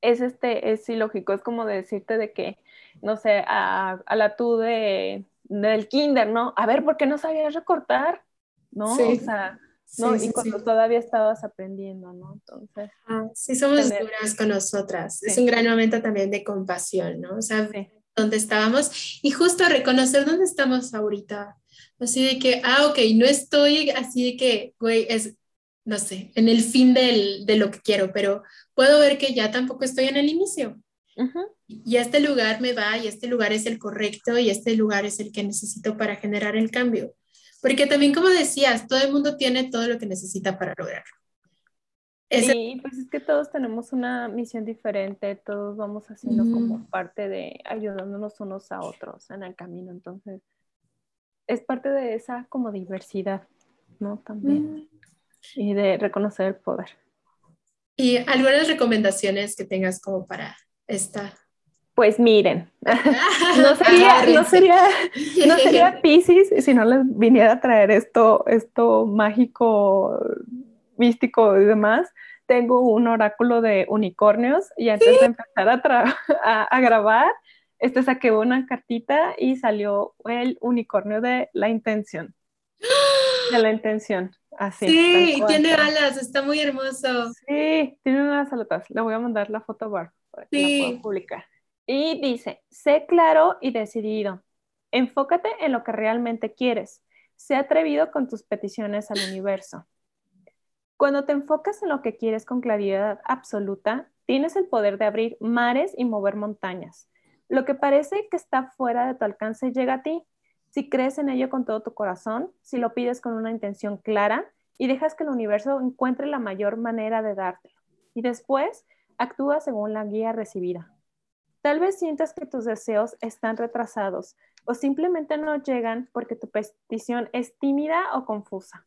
es, este, es ilógico, es como decirte de que, no sé, a, la tú de, del kinder, ¿no? A ver, ¿por qué no sabías recortar? ¿No? O sea, ¿no? y cuando todavía estabas aprendiendo, ¿no? Entonces. Ah, sí, somos duras con nosotras. Es un gran momento también de compasión, ¿no? O sea, dónde estábamos y justo reconocer dónde estamos ahorita. Así de que, ah, ok, no estoy así de que, güey, es, no sé, en el fin del, de lo que quiero, pero puedo ver que ya tampoco estoy en el inicio. Y este lugar me va y este lugar es el correcto y este lugar es el que necesito para generar el cambio. Porque también, como decías, todo el mundo tiene todo lo que necesita para lograrlo. Sí, pues es que todos tenemos una misión diferente, todos vamos haciendo como parte de ayudándonos unos a otros en el camino, entonces es parte de esa como diversidad, ¿no? También. Y de reconocer el poder. ¿Y algunas recomendaciones que tengas como para esta? Pues miren, no sería, no sería, no sería Pisces si no les viniera a traer esto, esto mágico místico y demás, tengo un oráculo de unicornios y antes de empezar a, a, grabar, este saqué una cartita y salió el unicornio de la intención. De la intención, así. Sí, tiene alas, está muy hermoso. Sí, tiene unas alotas. Le voy a mandar la foto bar para que la pueda publicar. Y dice, sé claro y decidido. Enfócate en lo que realmente quieres. Sé atrevido con tus peticiones al universo. Cuando te enfocas en lo que quieres con claridad absoluta, tienes el poder de abrir mares y mover montañas. Lo que parece que está fuera de tu alcance llega a ti. Si crees en ello con todo tu corazón, si lo pides con una intención clara y dejas que el universo encuentre la mayor manera de dártelo. Y después actúa según la guía recibida. Tal vez sientas que tus deseos están retrasados o simplemente no llegan porque tu petición es tímida o confusa.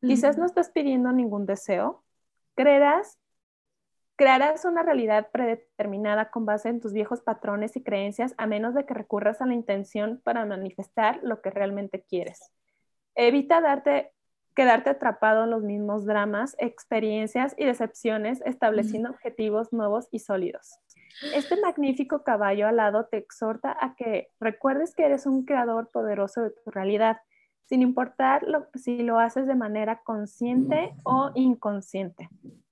Quizás no estás pidiendo ningún deseo. Creerás, crearás una realidad predeterminada con base en tus viejos patrones y creencias a menos de que recurras a la intención para manifestar lo que realmente quieres. Evita darte, quedarte atrapado en los mismos dramas, experiencias y decepciones, estableciendo objetivos nuevos y sólidos. Este magnífico caballo alado te exhorta a que recuerdes que eres un creador poderoso de tu realidad sin importar si lo haces de manera consciente o inconsciente.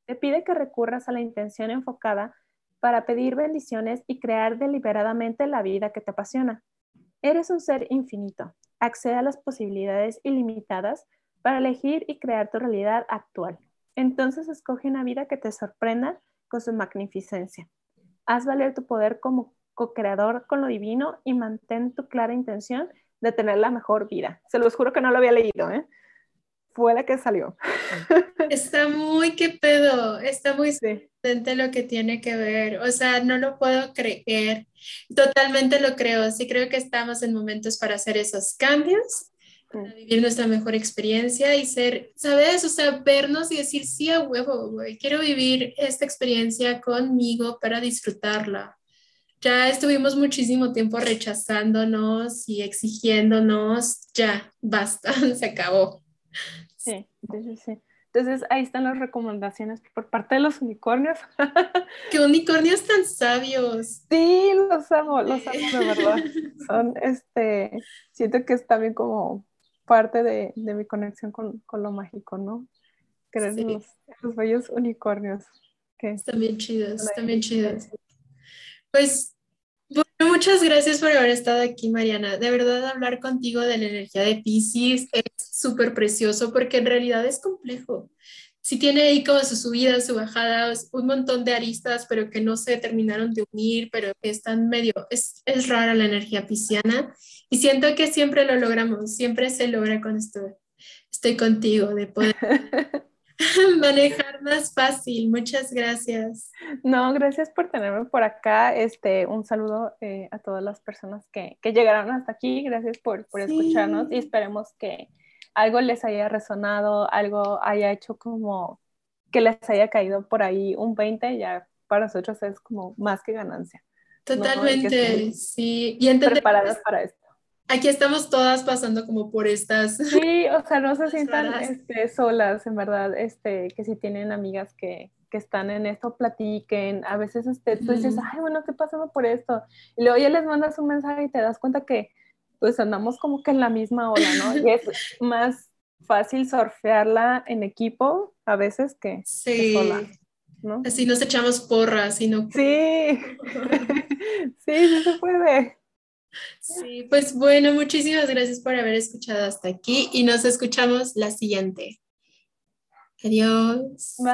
Te pide que recurras a la intención enfocada para pedir bendiciones y crear deliberadamente la vida que te apasiona. Eres un ser infinito. Accede a las posibilidades ilimitadas para elegir y crear tu realidad actual. Entonces escoge una vida que te sorprenda con su magnificencia. Haz valer tu poder como co-creador con lo divino y mantén tu clara intención de tener la mejor vida. Se los juro que no lo había leído, ¿eh? Fue la que salió. Está muy qué pedo, está muy sí. lo que tiene que ver. O sea, no lo puedo creer. Totalmente lo creo. Sí creo que estamos en momentos para hacer esos cambios, para vivir nuestra mejor experiencia y ser, ¿sabes? O sea, vernos y decir, sí, a huevo, güey, quiero vivir esta experiencia conmigo para disfrutarla ya estuvimos muchísimo tiempo rechazándonos y exigiéndonos, ya, basta, se acabó. Sí, sí, sí. Entonces ahí están las recomendaciones por parte de los unicornios. ¡Qué unicornios tan sabios! Sí, los amo, los amo de verdad. Son, este, siento que es también como parte de, mi conexión con, lo mágico, ¿no? Creer los, los, bellos unicornios. Que están bien chidos, están bien chidos. Pues bueno, muchas gracias por haber estado aquí, Mariana. De verdad, hablar contigo de la energía de Pisces es súper precioso porque en realidad es complejo. Sí tiene ahí como sus subidas, sus bajadas, un montón de aristas, pero que no se terminaron de unir, pero que están medio, es, es rara la energía pisciana y siento que siempre lo logramos, siempre se logra con esto. Estoy contigo de poder manejar más fácil. Muchas gracias. No, gracias por tenerme por acá. Este, un saludo eh, a todas las personas que, que, llegaron hasta aquí. Gracias por, por escucharnos y esperemos que algo les haya resonado, algo haya hecho como que les haya caído por ahí un 20, ya para nosotros es como más que ganancia. Totalmente, sí. Y preparadas para esto aquí estamos todas pasando como por estas. Sí, o sea, no se sientan este, solas, en verdad, este, que si tienen amigas que, que están en esto, platiquen. A veces este, tú dices, ay, bueno, estoy pasando por esto. Y luego ya les mandas un mensaje y te das cuenta que pues andamos como que en la misma ola, ¿no? Y es más fácil surfearla en equipo a veces que, sí. sola. ¿no? Así nos echamos porras y no. Sí, sí, sí se puede. Sí, pues bueno, muchísimas gracias por haber escuchado hasta aquí y nos escuchamos la siguiente. Adiós. Bye.